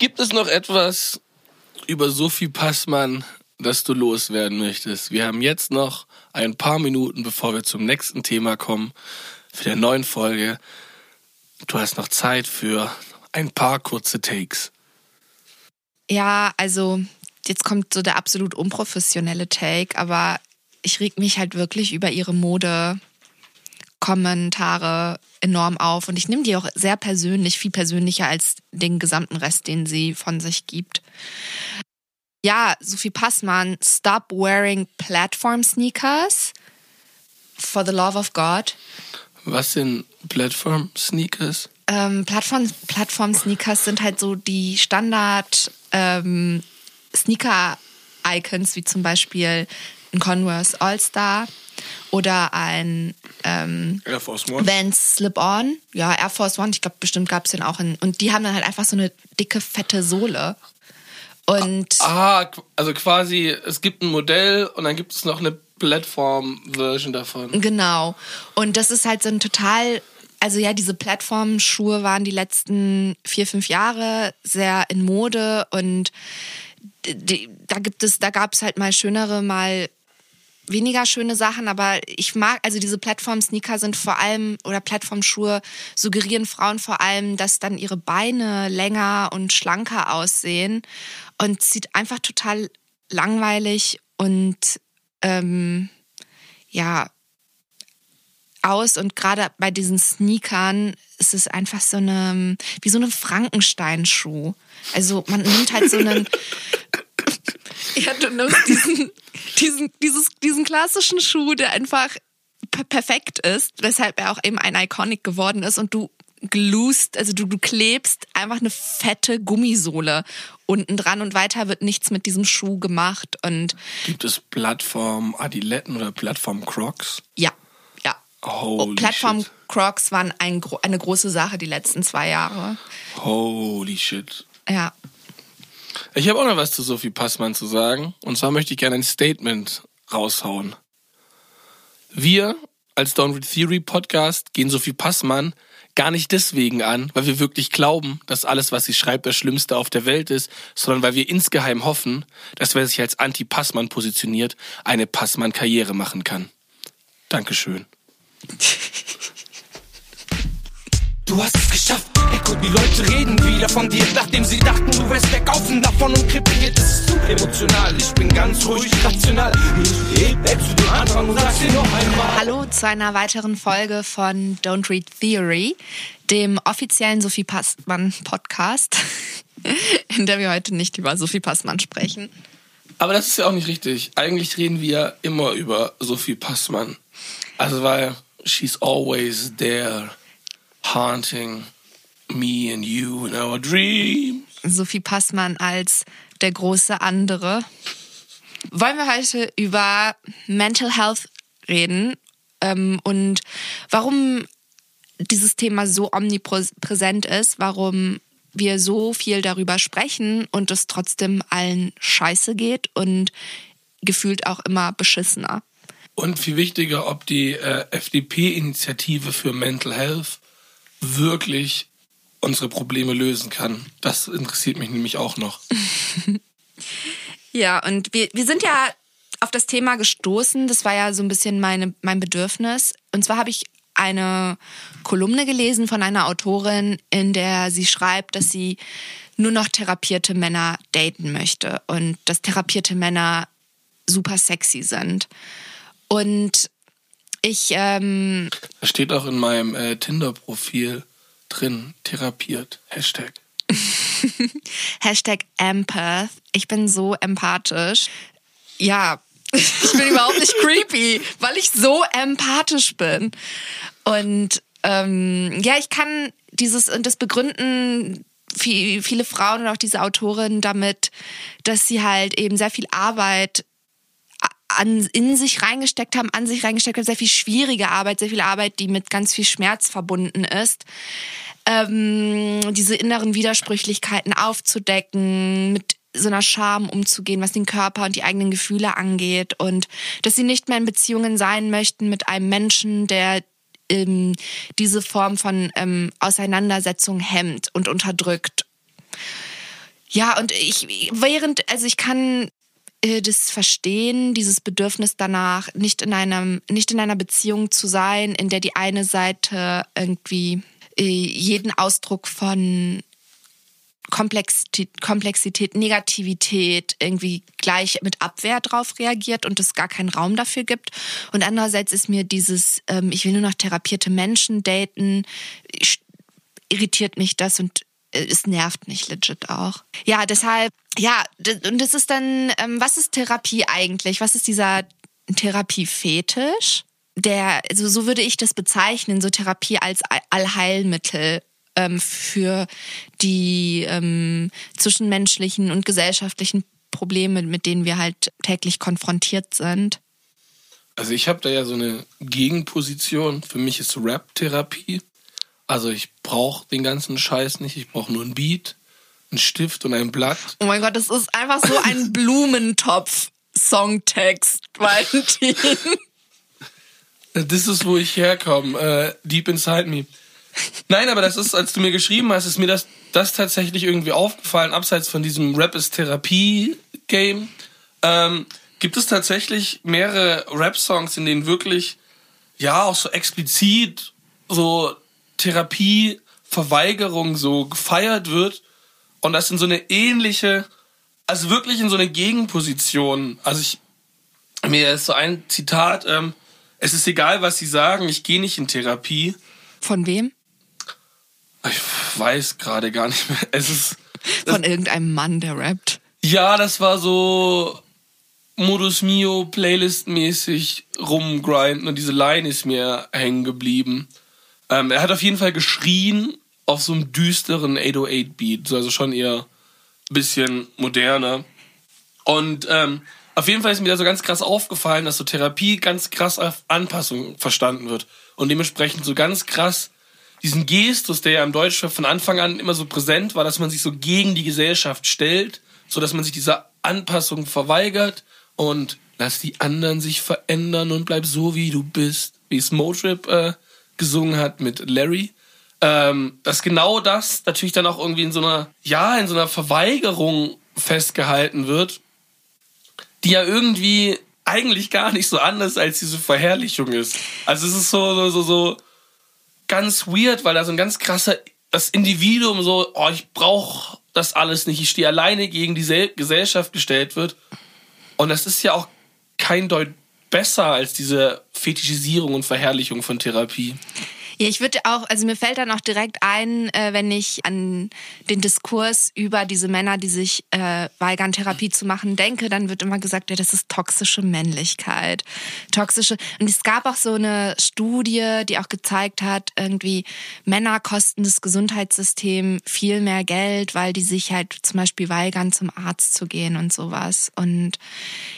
Gibt es noch etwas über Sophie Passmann, das du loswerden möchtest? Wir haben jetzt noch ein paar Minuten, bevor wir zum nächsten Thema kommen, für der neuen Folge. Du hast noch Zeit für ein paar kurze Takes. Ja, also jetzt kommt so der absolut unprofessionelle Take, aber ich reg mich halt wirklich über ihre Mode Kommentare enorm auf und ich nehme die auch sehr persönlich, viel persönlicher als den gesamten Rest, den sie von sich gibt. Ja, Sophie Passmann, stop wearing platform sneakers for the love of God. Was sind Platform Sneakers? Ähm, Plattform, Plattform Sneakers sind halt so die Standard ähm, Sneaker Icons, wie zum Beispiel ein Converse All-Star oder ein ähm, Air Force One. Vans Slip-On. Ja, Air Force One, ich glaube, bestimmt gab es den auch in. Und die haben dann halt einfach so eine dicke, fette Sohle. Und Ah, also quasi, es gibt ein Modell und dann gibt es noch eine Plattform-Version davon. genau. Und das ist halt so ein total. Also ja, diese Plattformschuhe waren die letzten vier, fünf Jahre sehr in Mode und die, da gibt es, da gab es halt mal schönere, mal weniger schöne Sachen, aber ich mag, also diese Plattform-Sneaker sind vor allem, oder Plattformschuhe suggerieren Frauen vor allem, dass dann ihre Beine länger und schlanker aussehen und sieht einfach total langweilig und ähm, ja aus und gerade bei diesen Sneakern ist es einfach so eine wie so eine Frankenstein-Schuh. Also man nimmt halt so einen ja, du nimmst diesen, diesen, dieses, diesen klassischen Schuh, der einfach per perfekt ist, weshalb er auch eben ein Iconic geworden ist und du gluest, also du, du klebst einfach eine fette Gummisohle unten dran und weiter wird nichts mit diesem Schuh gemacht und Gibt es Plattform Adiletten oder Plattform Crocs? ja, ja. Holy Oh, Plattform shit. Crocs waren ein, eine große Sache die letzten zwei Jahre. Holy shit. Ja. Ich habe auch noch was zu Sophie Passmann zu sagen. Und zwar möchte ich gerne ein Statement raushauen. Wir als Downward Theory Podcast gehen Sophie Passmann gar nicht deswegen an, weil wir wirklich glauben, dass alles, was sie schreibt, das Schlimmste auf der Welt ist, sondern weil wir insgeheim hoffen, dass wer sich als Anti-Passmann positioniert, eine Passmann-Karriere machen kann. Dankeschön. Du hast es geschafft, Echo, die Leute reden wieder von dir, nachdem sie dachten, du wärst verkaufen davon und krepiert. Es ist zu emotional, ich bin ganz ruhig, rational. Ich heb weg zu den anderen und sag's dir noch einmal. Hallo zu einer weiteren Folge von Don't Read Theory, dem offiziellen Sophie Passmann Podcast, in der wir heute nicht über Sophie Passmann sprechen. Aber das ist ja auch nicht richtig. Eigentlich reden wir immer über Sophie Passmann. Also weil she's always there, haunting me and you in our dreams. Sophie Passmann als der große andere. Wollen wir heute über Mental Health reden ähm, und warum dieses Thema so omnipräsent ist, warum wir so viel darüber sprechen und es trotzdem allen scheiße geht und gefühlt auch immer beschissener. Und viel wichtiger, ob die äh, FDP-Initiative für Mental Health wirklich unsere Probleme lösen kann. Das interessiert mich nämlich auch noch. Ja, und wir, wir sind ja auf das Thema gestoßen. Das war ja so ein bisschen meine, mein Bedürfnis. Und zwar habe ich eine Kolumne gelesen von einer Autorin, in der sie schreibt, dass sie nur noch therapierte Männer daten möchte und dass therapierte Männer super sexy sind. Und ich, ähm, Das steht auch in meinem äh, Tinder-Profil drin, therapiert. Hashtag. Hashtag Empath. Ich bin so empathisch. Ja, ich bin überhaupt nicht creepy, weil ich so empathisch bin. Und ähm, ja, ich kann dieses und das begründen vi- viele Frauen und auch diese Autorin damit, dass sie halt eben sehr viel Arbeit an, in sich reingesteckt haben, an sich reingesteckt haben, sehr viel schwierige Arbeit, sehr viel Arbeit, die mit ganz viel Schmerz verbunden ist. Ähm, diese inneren Widersprüchlichkeiten aufzudecken, mit so einer Scham umzugehen, was den Körper und die eigenen Gefühle angeht und dass sie nicht mehr in Beziehungen sein möchten mit einem Menschen, der ähm, diese Form von ähm, Auseinandersetzung hemmt und unterdrückt. Ja, und ich, während, also ich kann das verstehen, dieses Bedürfnis danach, nicht in einem, nicht in einer Beziehung zu sein, in der die eine Seite irgendwie äh, jeden Ausdruck von Komplexität, Komplexität, Negativität irgendwie gleich mit Abwehr drauf reagiert und es gar keinen Raum dafür gibt. Und andererseits ist mir dieses, ähm, ich will nur noch therapierte Menschen daten, irritiert mich das und äh, es nervt mich legit auch. Ja, deshalb, ja, und das ist dann, ähm, was ist Therapie eigentlich? Was ist dieser Therapiefetisch? Der, also so würde ich das bezeichnen, so Therapie als Allheilmittel ähm, für die ähm, zwischenmenschlichen und gesellschaftlichen Probleme, mit denen wir halt täglich konfrontiert sind. Also ich habe da ja so eine Gegenposition. Für mich ist Rap-Therapie. Also ich brauche den ganzen Scheiß nicht. Ich brauche nur ein Beat, einen Stift und ein Blatt. Oh mein Gott, das ist einfach so ein Blumentopf-Songtext, Valentin. Das ist, wo ich herkomme. Äh, deep inside me. Nein, aber das ist, als du mir geschrieben hast, ist mir das, das tatsächlich irgendwie aufgefallen, abseits von diesem Rap ist Therapie-Game. Ähm, gibt es tatsächlich mehrere Rap-Songs, in denen wirklich, ja, auch so explizit so Therapieverweigerung so gefeiert wird und das in so eine ähnliche, also wirklich in so eine Gegenposition. Also ich, mir ist so ein Zitat, ähm, es ist egal, was sie sagen, ich gehe nicht in Therapie. Von wem? Ich weiß gerade gar nicht mehr. Es ist. Von irgendeinem Mann, der rappt. Ja, das war so Modus Mio Playlist-mäßig rumgrinden und diese Line ist mir hängen geblieben. Ähm, er hat auf jeden Fall geschrien auf so einem düsteren 808-Beat, also schon eher ein bisschen moderner. Und ähm, auf jeden Fall ist mir da so ganz krass aufgefallen, dass so Therapie ganz krass auf Anpassung verstanden wird. Und dementsprechend so ganz krass diesen Gestus, der ja im Deutschen von Anfang an immer so präsent war, dass man sich so gegen die Gesellschaft stellt, so dass man sich dieser Anpassung verweigert und lass die anderen sich verändern und bleib so wie du bist, wie es Motrip äh, gesungen hat mit Larry. Ähm, dass genau das natürlich dann auch irgendwie in so einer, ja, in so einer Verweigerung festgehalten wird, die ja irgendwie eigentlich gar nicht so anders als diese Verherrlichung ist. Also es ist so, so, so, so, ganz weird, weil da so ein ganz krasser, das Individuum so, oh, ich brauche das alles nicht, ich stehe alleine gegen die Gesellschaft gestellt wird. Und das ist ja auch kein Deut besser als diese Fetischisierung und Verherrlichung von Therapie. Ja, ich würde auch, also mir fällt dann auch direkt ein, äh, wenn ich an den Diskurs über diese Männer, die sich äh, weigern, Therapie zu machen, denke, dann wird immer gesagt, ja, das ist toxische Männlichkeit. Toxische. Und es gab auch so eine Studie, die auch gezeigt hat, irgendwie Männer kosten das Gesundheitssystem viel mehr Geld, weil die sich halt zum Beispiel weigern, zum Arzt zu gehen und sowas. Und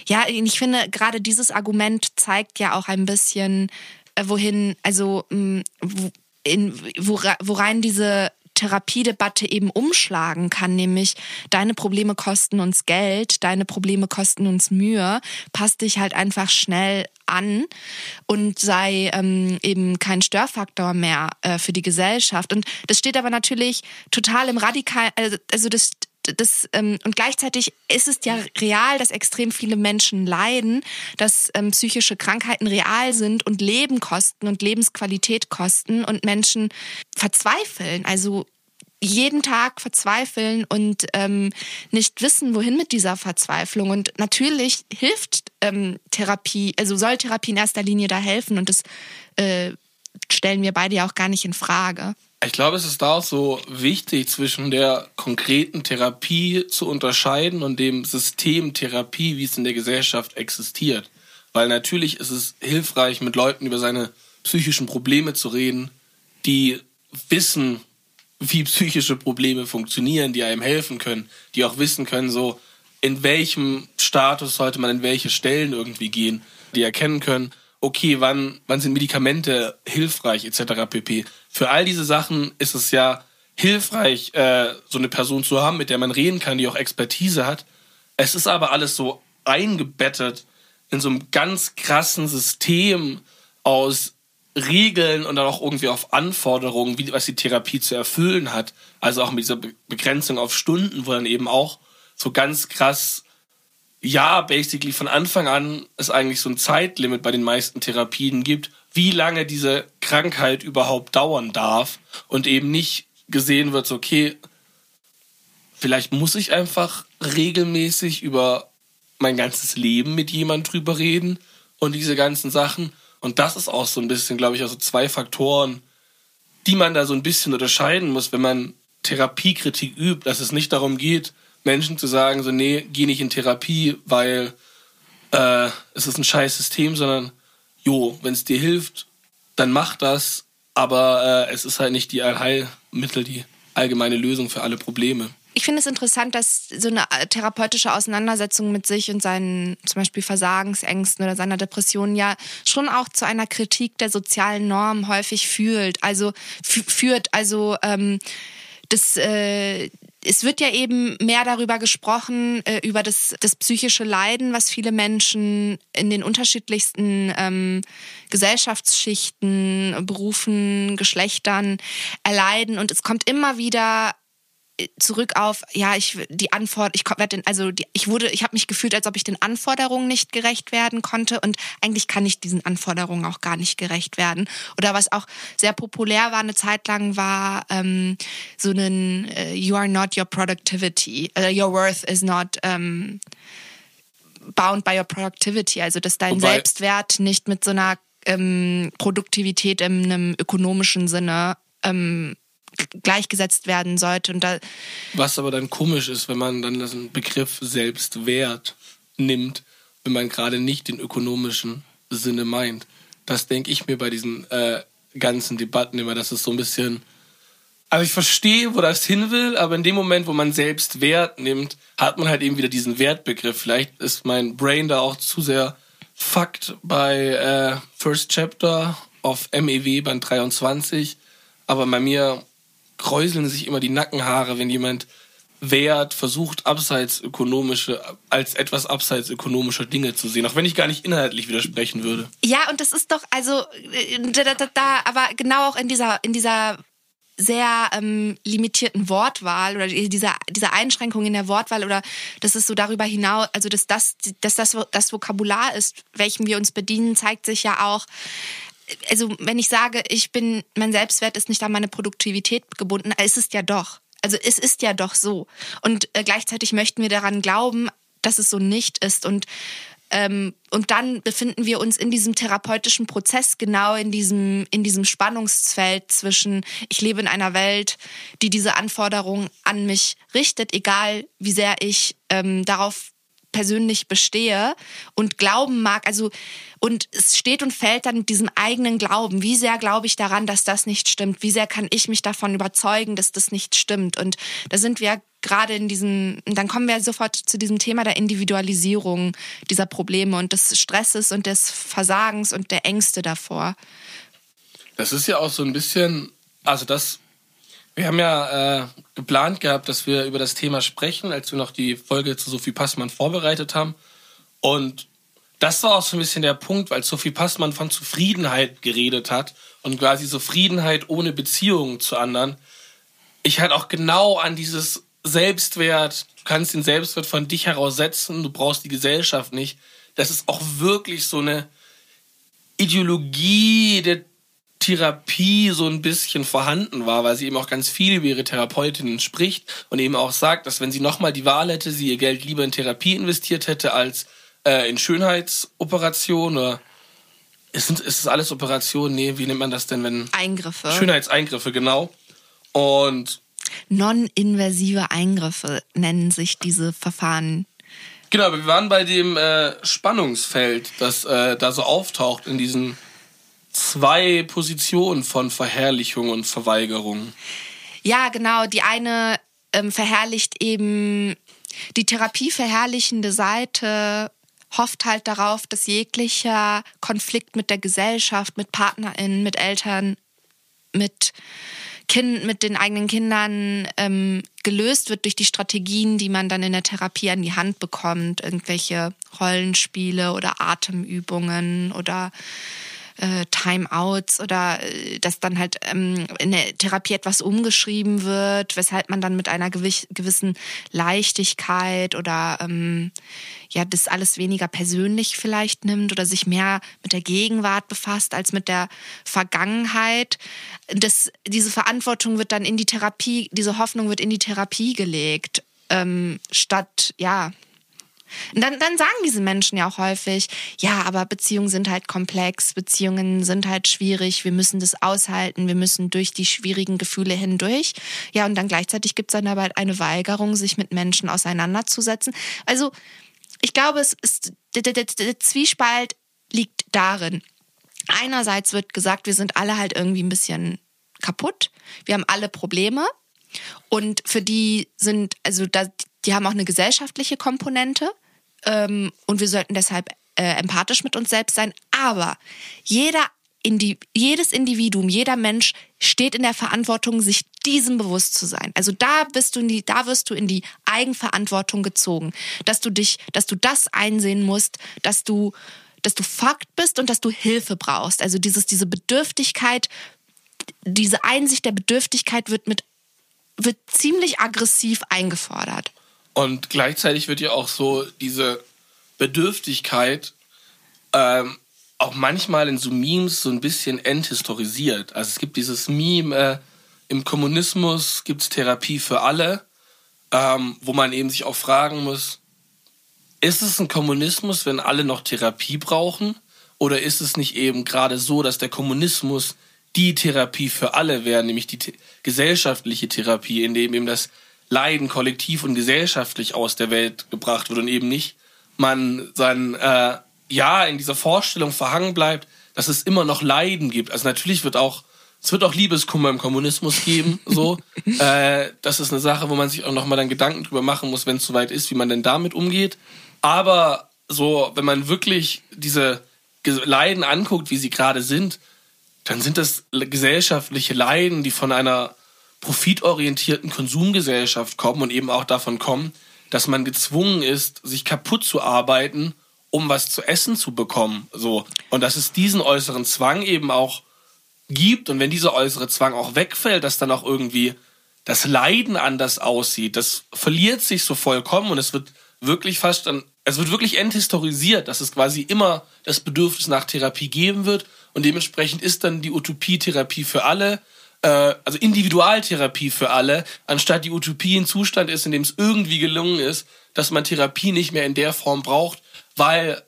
ja, ich finde, gerade dieses Argument zeigt ja auch ein bisschen, wohin, also mm, in, worein diese Therapiedebatte eben umschlagen kann, nämlich deine Probleme kosten uns Geld, deine Probleme kosten uns Mühe, passt dich halt einfach schnell an und sei ähm, eben kein Störfaktor mehr äh, für die Gesellschaft. Und das steht aber natürlich total im Radikal, also, also das das, ähm, und gleichzeitig ist es ja real, dass extrem viele Menschen leiden, dass ähm, psychische Krankheiten real sind und Leben kosten und Lebensqualität kosten und Menschen verzweifeln. Also jeden Tag verzweifeln und ähm, nicht wissen, wohin mit dieser Verzweiflung. Und natürlich hilft ähm, Therapie, also soll Therapie in erster Linie da helfen und das äh, stellen wir beide ja auch gar nicht in Frage. Ich glaube, es ist da auch so wichtig, zwischen der konkreten Therapie zu unterscheiden und dem System Therapie, wie es in der Gesellschaft existiert. Weil natürlich ist es hilfreich, mit Leuten über seine psychischen Probleme zu reden, die wissen, wie psychische Probleme funktionieren, die einem helfen können, die auch wissen können, so in welchem Status sollte man in welche Stellen irgendwie gehen, die erkennen können, okay, wann, wann sind Medikamente hilfreich etc. pp. Für all diese Sachen ist es ja hilfreich, äh, so eine Person zu haben, mit der man reden kann, die auch Expertise hat. Es ist aber alles so eingebettet in so einem ganz krassen System aus Regeln und dann auch irgendwie auf Anforderungen, wie, was die Therapie zu erfüllen hat. Also auch mit dieser Be Begrenzung auf Stunden, wo dann eben auch so ganz krass, ja, basically von Anfang an es eigentlich so ein Zeitlimit bei den meisten Therapien gibt, wie lange diese Krankheit überhaupt dauern darf und eben nicht gesehen wird, so, okay, vielleicht muss ich einfach regelmäßig über mein ganzes Leben mit jemand drüber reden und diese ganzen Sachen. Und das ist auch so ein bisschen, glaube ich, also zwei Faktoren, die man da so ein bisschen unterscheiden muss, wenn man Therapiekritik übt, dass es nicht darum geht, Menschen zu sagen, so, nee, geh nicht in Therapie, weil äh, es ist ein scheiß System, sondern, jo, wenn es dir hilft, dann mach das, aber äh, es ist halt nicht die Allheilmittel, die allgemeine Lösung für alle Probleme ich finde es interessant, dass so eine äh, therapeutische Auseinandersetzung mit sich und seinen zum Beispiel Versagensängsten oder seiner Depression ja schon auch zu einer Kritik der sozialen Norm häufig fühlt. Also führt. Also ähm, das äh, es wird ja eben mehr darüber gesprochen, äh, über das, das psychische Leiden, was viele Menschen in den unterschiedlichsten ähm, Gesellschaftsschichten, Berufen, Geschlechtern erleiden. Und es kommt immer wieder zurück auf, ja, ich die Antwort, ich werde also die, ich wurde, ich habe mich gefühlt, als ob ich den Anforderungen nicht gerecht werden konnte und eigentlich kann ich diesen Anforderungen auch gar nicht gerecht werden. Oder was auch sehr populär war eine Zeit lang war ähm, so ein uh, You are not your productivity, uh, your worth is not um, bound by your productivity, also dass dein Wobei, Selbstwert nicht mit so einer ähm, Produktivität in einem ökonomischen Sinne ähm, gleichgesetzt werden sollte. Und da Was aber dann komisch ist, wenn man dann den Begriff Selbstwert nimmt, wenn man gerade nicht den ökonomischen Sinne meint. Das denke ich mir bei diesen äh, ganzen Debatten immer, dass es so ein bisschen. Also ich verstehe, wo das hin will, aber in dem Moment, wo man Selbstwert nimmt, hat man halt eben wieder diesen Wertbegriff. Vielleicht ist mein Brain da auch zu sehr fucked bei äh, First Chapter of MEW Band 23. Aber bei mir kräuseln sich immer die Nackenhaare, wenn jemand Wert versucht, abseits ökonomische, als etwas abseits ökonomischer Dinge zu sehen, auch wenn ich gar nicht inhaltlich widersprechen würde. Ja, und das ist doch, also, äh, da, da, da aber genau auch in dieser, in dieser sehr ähm, limitierten Wortwahl oder dieser, dieser Einschränkung in der Wortwahl oder dass es so darüber hinaus, also dass das, dass das das Vokabular ist, welchem wir uns bedienen, zeigt sich ja auch also wenn ich sage, ich bin, mein Selbstwert ist nicht an meine Produktivität gebunden, ist es ja doch. Also es ist ja doch so. Und äh, gleichzeitig möchten wir daran glauben, dass es so nicht ist. Und ähm, und dann befinden wir uns in diesem therapeutischen Prozess genau in diesem, in diesem Spannungsfeld zwischen, ich lebe in einer Welt, die diese Anforderungen an mich richtet, egal wie sehr ich ähm, darauf persönlich bestehe und glauben mag, also und es steht und fällt dann mit diesem eigenen Glauben. Wie sehr glaube ich daran, dass das nicht stimmt? Wie sehr kann ich mich davon überzeugen, dass das nicht stimmt? Und da sind wir gerade in diesem, dann kommen wir sofort zu diesem Thema der Individualisierung dieser Probleme und des Stresses und des Versagens und der Ängste davor. Das ist ja auch so ein bisschen, also das wir haben ja äh, geplant gehabt, dass wir über das Thema sprechen, als wir noch die Folge zu Sophie Passmann vorbereitet haben. Und das war auch so ein bisschen der Punkt, weil Sophie Passmann von Zufriedenheit geredet hat und quasi Zufriedenheit ohne Beziehung zu anderen. Ich halt auch genau an dieses Selbstwert, du kannst den Selbstwert von dich heraus setzen, du brauchst die Gesellschaft nicht. Das ist auch wirklich so eine Ideologie der Therapie so ein bisschen vorhanden war, weil sie eben auch ganz viel über ihre Therapeutinnen spricht und eben auch sagt, dass wenn sie nochmal die Wahl hätte, sie ihr Geld lieber in Therapie investiert hätte als äh, in Schönheitsoperationen oder ist, ist es alles Operationen? Nee, wie nennt man das denn, wenn? Eingriffe. Schönheitseingriffe, genau. Und Non-invasive Eingriffe nennen sich diese Verfahren. Genau, wir waren bei dem äh, Spannungsfeld, das äh, da so auftaucht in diesen zwei Positionen von Verherrlichung und Verweigerung. Ja, genau. Die eine ähm, verherrlicht eben die therapieverherrlichende Seite hofft halt darauf, dass jeglicher Konflikt mit der Gesellschaft, mit PartnerInnen, mit Eltern, mit kind, mit den eigenen Kindern ähm, gelöst wird durch die Strategien, die man dann in der Therapie an die Hand bekommt. Irgendwelche Rollenspiele oder Atemübungen oder äh, Timeouts oder äh, dass dann halt ähm, in der Therapie etwas umgeschrieben wird, weshalb man dann mit einer gewissen Leichtigkeit oder ähm, ja das alles weniger persönlich vielleicht nimmt oder sich mehr mit der Gegenwart befasst als mit der Vergangenheit. Das, diese Verantwortung wird dann in die Therapie, diese Hoffnung wird in die Therapie gelegt, ähm, statt ja und dann, dann sagen diese Menschen ja auch häufig, ja, aber Beziehungen sind halt komplex, Beziehungen sind halt schwierig, wir müssen das aushalten, wir müssen durch die schwierigen Gefühle hindurch. Ja, und dann gleichzeitig gibt es dann aber halt eine Weigerung, sich mit Menschen auseinanderzusetzen. Also ich glaube, es ist, der, der, der Zwiespalt liegt darin. Einerseits wird gesagt, wir sind alle halt irgendwie ein bisschen kaputt, wir haben alle Probleme. Und für die sind, also da, die haben auch eine gesellschaftliche Komponente ähm, und wir sollten deshalb äh, empathisch mit uns selbst sein. Aber jeder Indi jedes Individuum, jeder Mensch steht in der Verantwortung, sich diesem bewusst zu sein. Also da bist du in die, da wirst du in die Eigenverantwortung gezogen, dass du dich, dass du das einsehen musst, dass du, dass du Fakt bist und dass du Hilfe brauchst. Also dieses, diese Bedürftigkeit, diese Einsicht der Bedürftigkeit wird mit, wird ziemlich aggressiv eingefordert. Und gleichzeitig wird ja auch so diese Bedürftigkeit ähm, auch manchmal in so Memes so ein bisschen enthistorisiert. Also es gibt dieses Meme, äh, im Kommunismus gibt es Therapie für alle, ähm, wo man eben sich auch fragen muss, ist es ein Kommunismus, wenn alle noch Therapie brauchen? Oder ist es nicht eben gerade so, dass der Kommunismus die Therapie für alle wäre, nämlich die gesellschaftliche Therapie, in dem eben das Leiden kollektiv und gesellschaftlich aus der Welt gebracht wird und eben nicht man sein äh, Ja in dieser Vorstellung verhangen bleibt, dass es immer noch Leiden gibt. Also natürlich wird auch es wird auch Liebeskummer im Kommunismus geben, so. äh, das ist eine Sache, wo man sich auch nochmal dann Gedanken drüber machen muss, wenn es soweit ist, wie man denn damit umgeht. Aber so, wenn man wirklich diese Leiden anguckt, wie sie gerade sind, dann sind das gesellschaftliche Leiden, die von einer profitorientierten Konsumgesellschaft kommen und eben auch davon kommen, dass man gezwungen ist, sich kaputt zu arbeiten, um was zu essen zu bekommen. So. Und dass es diesen äußeren Zwang eben auch gibt und wenn dieser äußere Zwang auch wegfällt, dass dann auch irgendwie das Leiden anders aussieht. Das verliert sich so vollkommen und es wird wirklich fast dann, es wird wirklich enthistorisiert, dass es quasi immer das Bedürfnis nach Therapie geben wird und dementsprechend ist dann die Utopie Therapie für alle also Individualtherapie für alle, anstatt die Utopie ein Zustand ist, in dem es irgendwie gelungen ist, dass man Therapie nicht mehr in der Form braucht, weil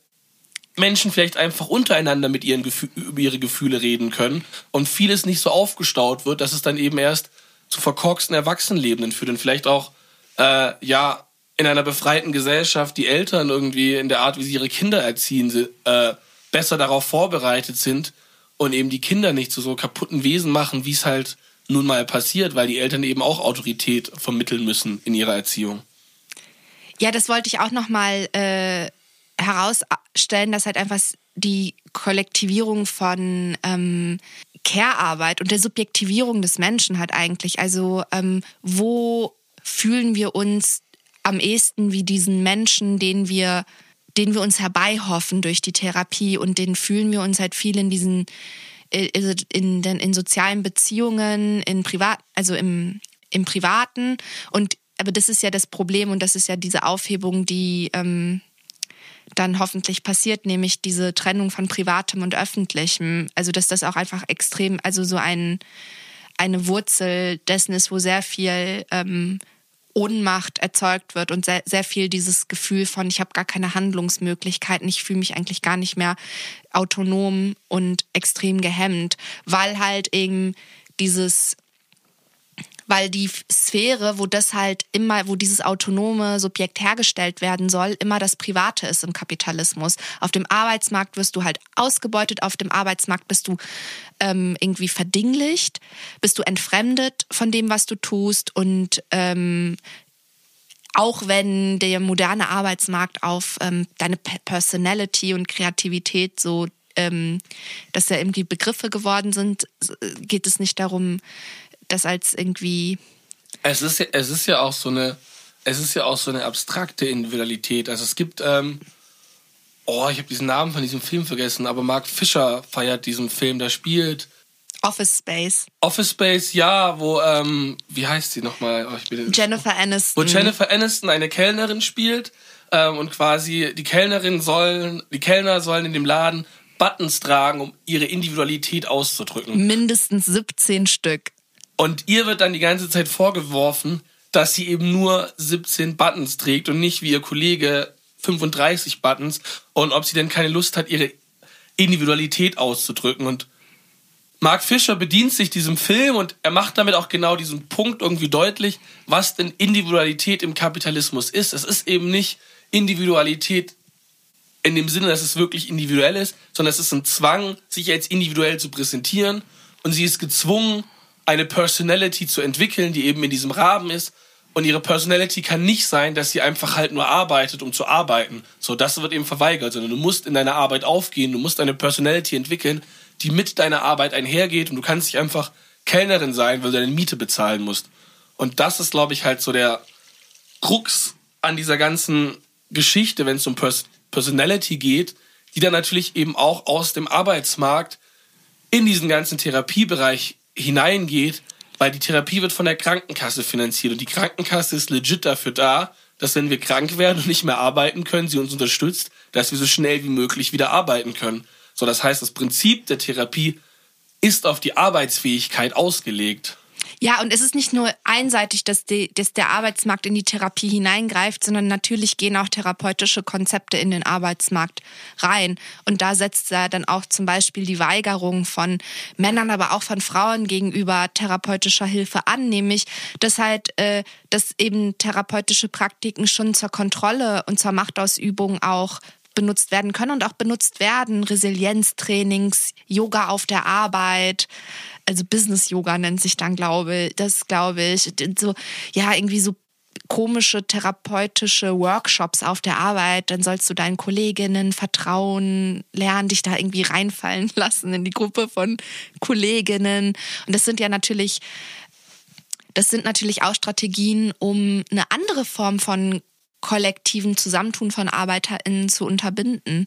Menschen vielleicht einfach untereinander mit ihren Gefühl, über ihre Gefühle reden können und vieles nicht so aufgestaut wird, dass es dann eben erst zu verkorksten Erwachsenenlebenden führt und vielleicht auch äh, ja in einer befreiten Gesellschaft die Eltern irgendwie in der Art, wie sie ihre Kinder erziehen, äh, besser darauf vorbereitet sind, und eben die Kinder nicht zu so kaputten Wesen machen, wie es halt nun mal passiert, weil die Eltern eben auch Autorität vermitteln müssen in ihrer Erziehung. Ja, das wollte ich auch nochmal äh, herausstellen, dass halt einfach die Kollektivierung von ähm, Care-Arbeit und der Subjektivierung des Menschen halt eigentlich. Also ähm, wo fühlen wir uns am ehesten wie diesen Menschen, den wir den wir uns herbeihoffen durch die Therapie und den fühlen wir uns halt viel in diesen äh, also in, in, in sozialen Beziehungen, in privat, also im, im Privaten. Und aber das ist ja das Problem und das ist ja diese Aufhebung, die ähm, dann hoffentlich passiert, nämlich diese Trennung von Privatem und Öffentlichem. Also dass das auch einfach extrem, also so ein eine Wurzel dessen ist, wo sehr viel ähm, Ohnmacht erzeugt wird und sehr, sehr viel dieses Gefühl von, ich habe gar keine Handlungsmöglichkeiten, ich fühle mich eigentlich gar nicht mehr autonom und extrem gehemmt, weil halt eben dieses weil die Sphäre, wo das halt immer, wo dieses autonome Subjekt hergestellt werden soll, immer das Private ist im Kapitalismus. Auf dem Arbeitsmarkt wirst du halt ausgebeutet, auf dem Arbeitsmarkt bist du ähm, irgendwie verdinglicht, bist du entfremdet von dem, was du tust und ähm, auch wenn der moderne Arbeitsmarkt auf ähm, deine Personality und Kreativität so, ähm, dass da irgendwie Begriffe geworden sind, geht es nicht darum, das als irgendwie. Es ist, ja, es ist ja auch so eine, es ist ja auch so eine abstrakte Individualität. Also es gibt, ähm, oh, ich habe diesen Namen von diesem Film vergessen, aber Mark Fischer feiert diesen Film, der spielt Office Space. Office Space, ja, wo, ähm, wie heißt sie nochmal? Oh, ich bin- Jennifer Aniston. wo Jennifer Aniston eine Kellnerin spielt ähm, und quasi die Kellnerin sollen, die Kellner sollen in dem Laden Buttons tragen, um ihre Individualität auszudrücken. Mindestens 17 Stück. Und ihr wird dann die ganze Zeit vorgeworfen, dass sie eben nur 17 Buttons trägt und nicht wie ihr Kollege 35 Buttons und ob sie denn keine Lust hat, ihre Individualität auszudrücken. Und Mark Fischer bedient sich diesem Film und er macht damit auch genau diesen Punkt irgendwie deutlich, was denn Individualität im Kapitalismus ist. Es ist eben nicht Individualität in dem Sinne, dass es wirklich individuell ist, sondern es ist ein Zwang, sich als individuell zu präsentieren und sie ist gezwungen, eine Personality zu entwickeln, die eben in diesem Rahmen ist. Und ihre Personality kann nicht sein, dass sie einfach halt nur arbeitet, um zu arbeiten. So, das wird eben verweigert, sondern du musst in deiner Arbeit aufgehen, du musst eine Personality entwickeln, die mit deiner Arbeit einhergeht und du kannst nicht einfach Kellnerin sein, weil du deine Miete bezahlen musst. Und das ist, glaube ich, halt so der Krux an dieser ganzen Geschichte, wenn es um Pers Personality geht, die dann natürlich eben auch aus dem Arbeitsmarkt in diesen ganzen Therapiebereich hineingeht, weil die Therapie wird von der Krankenkasse finanziert und die Krankenkasse ist legit dafür da, dass wenn wir krank werden und nicht mehr arbeiten können, sie uns unterstützt, dass wir so schnell wie möglich wieder arbeiten können. So, das heißt, das Prinzip der Therapie ist auf die Arbeitsfähigkeit ausgelegt. Ja, und es ist nicht nur einseitig, dass, die, dass der Arbeitsmarkt in die Therapie hineingreift, sondern natürlich gehen auch therapeutische Konzepte in den Arbeitsmarkt rein. Und da setzt er dann auch zum Beispiel die Weigerung von Männern, aber auch von Frauen gegenüber therapeutischer Hilfe an, nämlich dass halt, äh, dass eben therapeutische Praktiken schon zur Kontrolle und zur Machtausübung auch benutzt werden können und auch benutzt werden. Resilienztrainings, Yoga auf der Arbeit, also Business Yoga nennt sich dann, glaube ich, das glaube ich, so, ja, irgendwie so komische therapeutische Workshops auf der Arbeit, dann sollst du deinen Kolleginnen vertrauen, lernen, dich da irgendwie reinfallen lassen in die Gruppe von Kolleginnen. Und das sind ja natürlich, das sind natürlich auch Strategien, um eine andere Form von kollektiven Zusammentun von ArbeiterInnen zu unterbinden.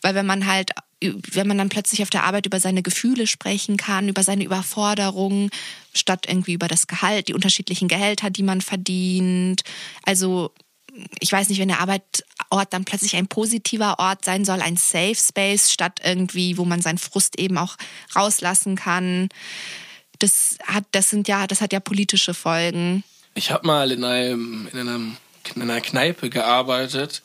Weil wenn man halt, wenn man dann plötzlich auf der Arbeit über seine Gefühle sprechen kann, über seine Überforderungen, statt irgendwie über das Gehalt, die unterschiedlichen Gehälter, die man verdient. Also ich weiß nicht, wenn der Arbeitsort dann plötzlich ein positiver Ort sein soll, ein Safe Space, statt irgendwie, wo man seinen Frust eben auch rauslassen kann. Das hat, das sind ja, das hat ja politische Folgen. Ich habe mal in einem, in einem in einer Kneipe gearbeitet.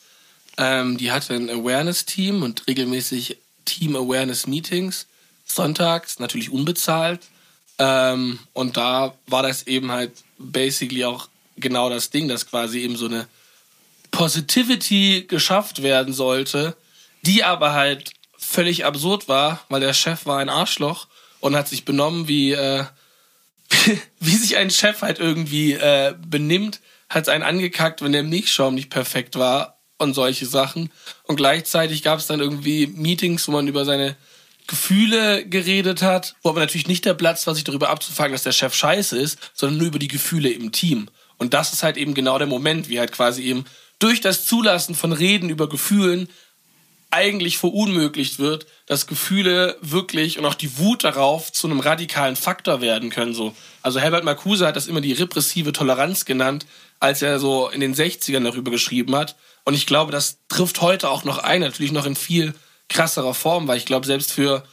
Ähm, die hatte ein Awareness-Team und regelmäßig Team-Awareness-Meetings. Sonntags, natürlich unbezahlt. Ähm, und da war das eben halt basically auch genau das Ding, dass quasi eben so eine Positivity geschafft werden sollte, die aber halt völlig absurd war, weil der Chef war ein Arschloch und hat sich benommen wie, äh, wie sich ein Chef halt irgendwie äh, benimmt, hat einen angekackt, wenn der Milchschaum nicht perfekt war und solche Sachen. Und gleichzeitig gab es dann irgendwie Meetings, wo man über seine Gefühle geredet hat, wo aber natürlich nicht der Platz war, sich darüber abzufangen, dass der Chef scheiße ist, sondern nur über die Gefühle im Team. Und das ist halt eben genau der Moment, wie halt quasi eben durch das Zulassen von Reden über Gefühlen eigentlich verunmöglicht wird, dass Gefühle wirklich und auch die Wut darauf zu einem radikalen Faktor werden können. So. Also Herbert Marcuse hat das immer die repressive Toleranz genannt, als er so in den 60ern darüber geschrieben hat. Und ich glaube, das trifft heute auch noch ein, natürlich noch in viel krasserer Form, weil ich glaube, selbst für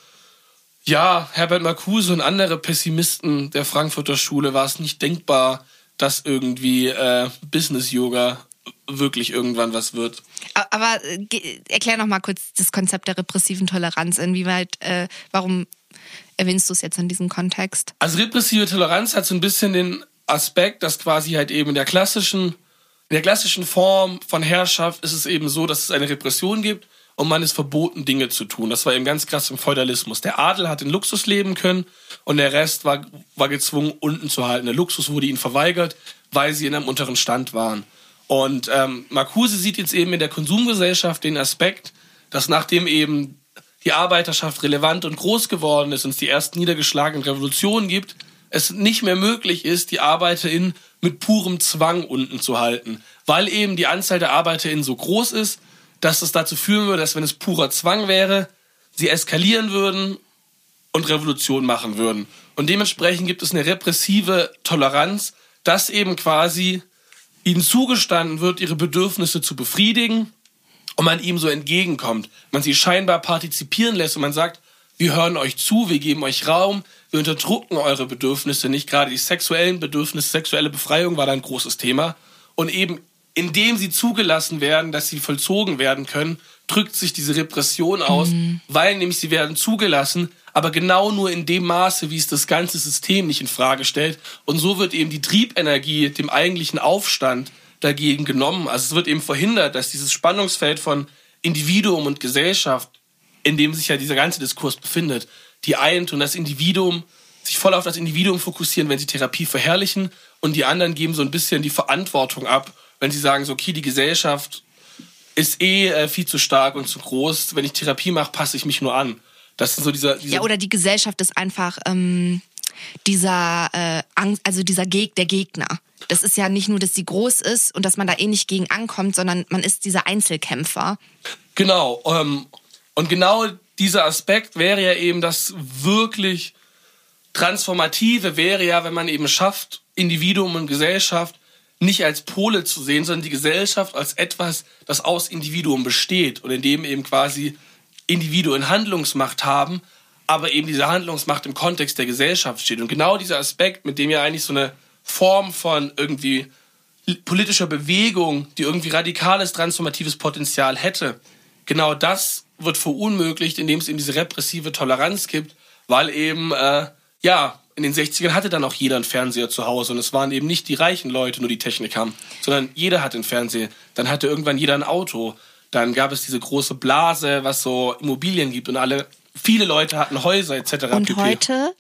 ja, Herbert Marcuse und andere Pessimisten der Frankfurter Schule war es nicht denkbar, dass irgendwie äh, Business Yoga wirklich irgendwann was wird. Aber äh, erklär noch mal kurz das Konzept der repressiven Toleranz. Inwieweit, äh, warum erwähnst du es jetzt in diesem Kontext? Also repressive Toleranz hat so ein bisschen den Aspekt, dass quasi halt eben in der klassischen, in der klassischen Form von Herrschaft ist es eben so, dass es eine Repression gibt und man ist verboten, Dinge zu tun. Das war eben ganz krass im Feudalismus. Der Adel hat in Luxus leben können und der Rest war, war gezwungen, unten zu halten. Der Luxus wurde ihnen verweigert, weil sie in einem unteren Stand waren. Und ähm, Marcuse sieht jetzt eben in der Konsumgesellschaft den Aspekt, dass nachdem eben die Arbeiterschaft relevant und groß geworden ist und es die ersten niedergeschlagenen Revolutionen gibt, es nicht mehr möglich ist, die ArbeiterInnen mit purem Zwang unten zu halten. Weil eben die Anzahl der ArbeiterInnen so groß ist, dass es dazu führen würde, dass wenn es purer Zwang wäre, sie eskalieren würden und Revolution machen würden. Und dementsprechend gibt es eine repressive Toleranz, dass eben quasi ihnen zugestanden wird, ihre Bedürfnisse zu befriedigen und man ihm so entgegenkommt. Man sie scheinbar partizipieren lässt und man sagt, wir hören euch zu, wir geben euch Raum, wir unterdrücken eure Bedürfnisse nicht. Gerade die sexuellen Bedürfnisse, sexuelle Befreiung war da ein großes Thema. Und eben indem sie zugelassen werden, dass sie vollzogen werden können, drückt sich diese Repression aus, mhm. weil nämlich sie werden zugelassen, aber genau nur in dem Maße, wie es das ganze System nicht in Frage stellt. Und so wird eben die Triebenergie dem eigentlichen Aufstand dagegen genommen. Also es wird eben verhindert, dass dieses Spannungsfeld von Individuum und Gesellschaft, in dem sich ja dieser ganze Diskurs befindet, die eint und das Individuum sich voll auf das Individuum fokussieren, wenn sie Therapie verherrlichen und die anderen geben so ein bisschen die Verantwortung ab, wenn sie sagen, so okay, die Gesellschaft ist eh äh, viel zu stark und zu groß. Wenn ich Therapie mache, passe ich mich nur an. Das sind so dieser, dieser ja, oder die Gesellschaft ist einfach ähm, dieser äh, Angst, also dieser Geg der Gegner. Das ist ja nicht nur, dass sie groß ist und dass man da eh nicht gegen ankommt, sondern man ist dieser Einzelkämpfer. Genau. Ähm, und genau dieser Aspekt wäre ja eben das wirklich Transformative, wäre ja, wenn man eben schafft, Individuum und Gesellschaft nicht als Pole zu sehen, sondern die Gesellschaft als etwas, das aus Individuum besteht und in dem eben quasi Individuen Handlungsmacht haben, aber eben diese Handlungsmacht im Kontext der Gesellschaft steht. Und genau dieser Aspekt, mit dem ja eigentlich so eine Form von irgendwie politischer Bewegung, die irgendwie radikales transformatives Potenzial hätte, genau das wird verunmöglicht, indem es eben diese repressive Toleranz gibt, weil eben, äh, ja, in den 60ern hatte dann auch jeder einen Fernseher zu Hause und es waren eben nicht die reichen Leute, nur die Technik haben, sondern jeder hatte einen Fernseher. Dann hatte irgendwann jeder ein Auto. Dann gab es diese große Blase, was so Immobilien gibt und alle, viele Leute hatten Häuser etc. Und heute,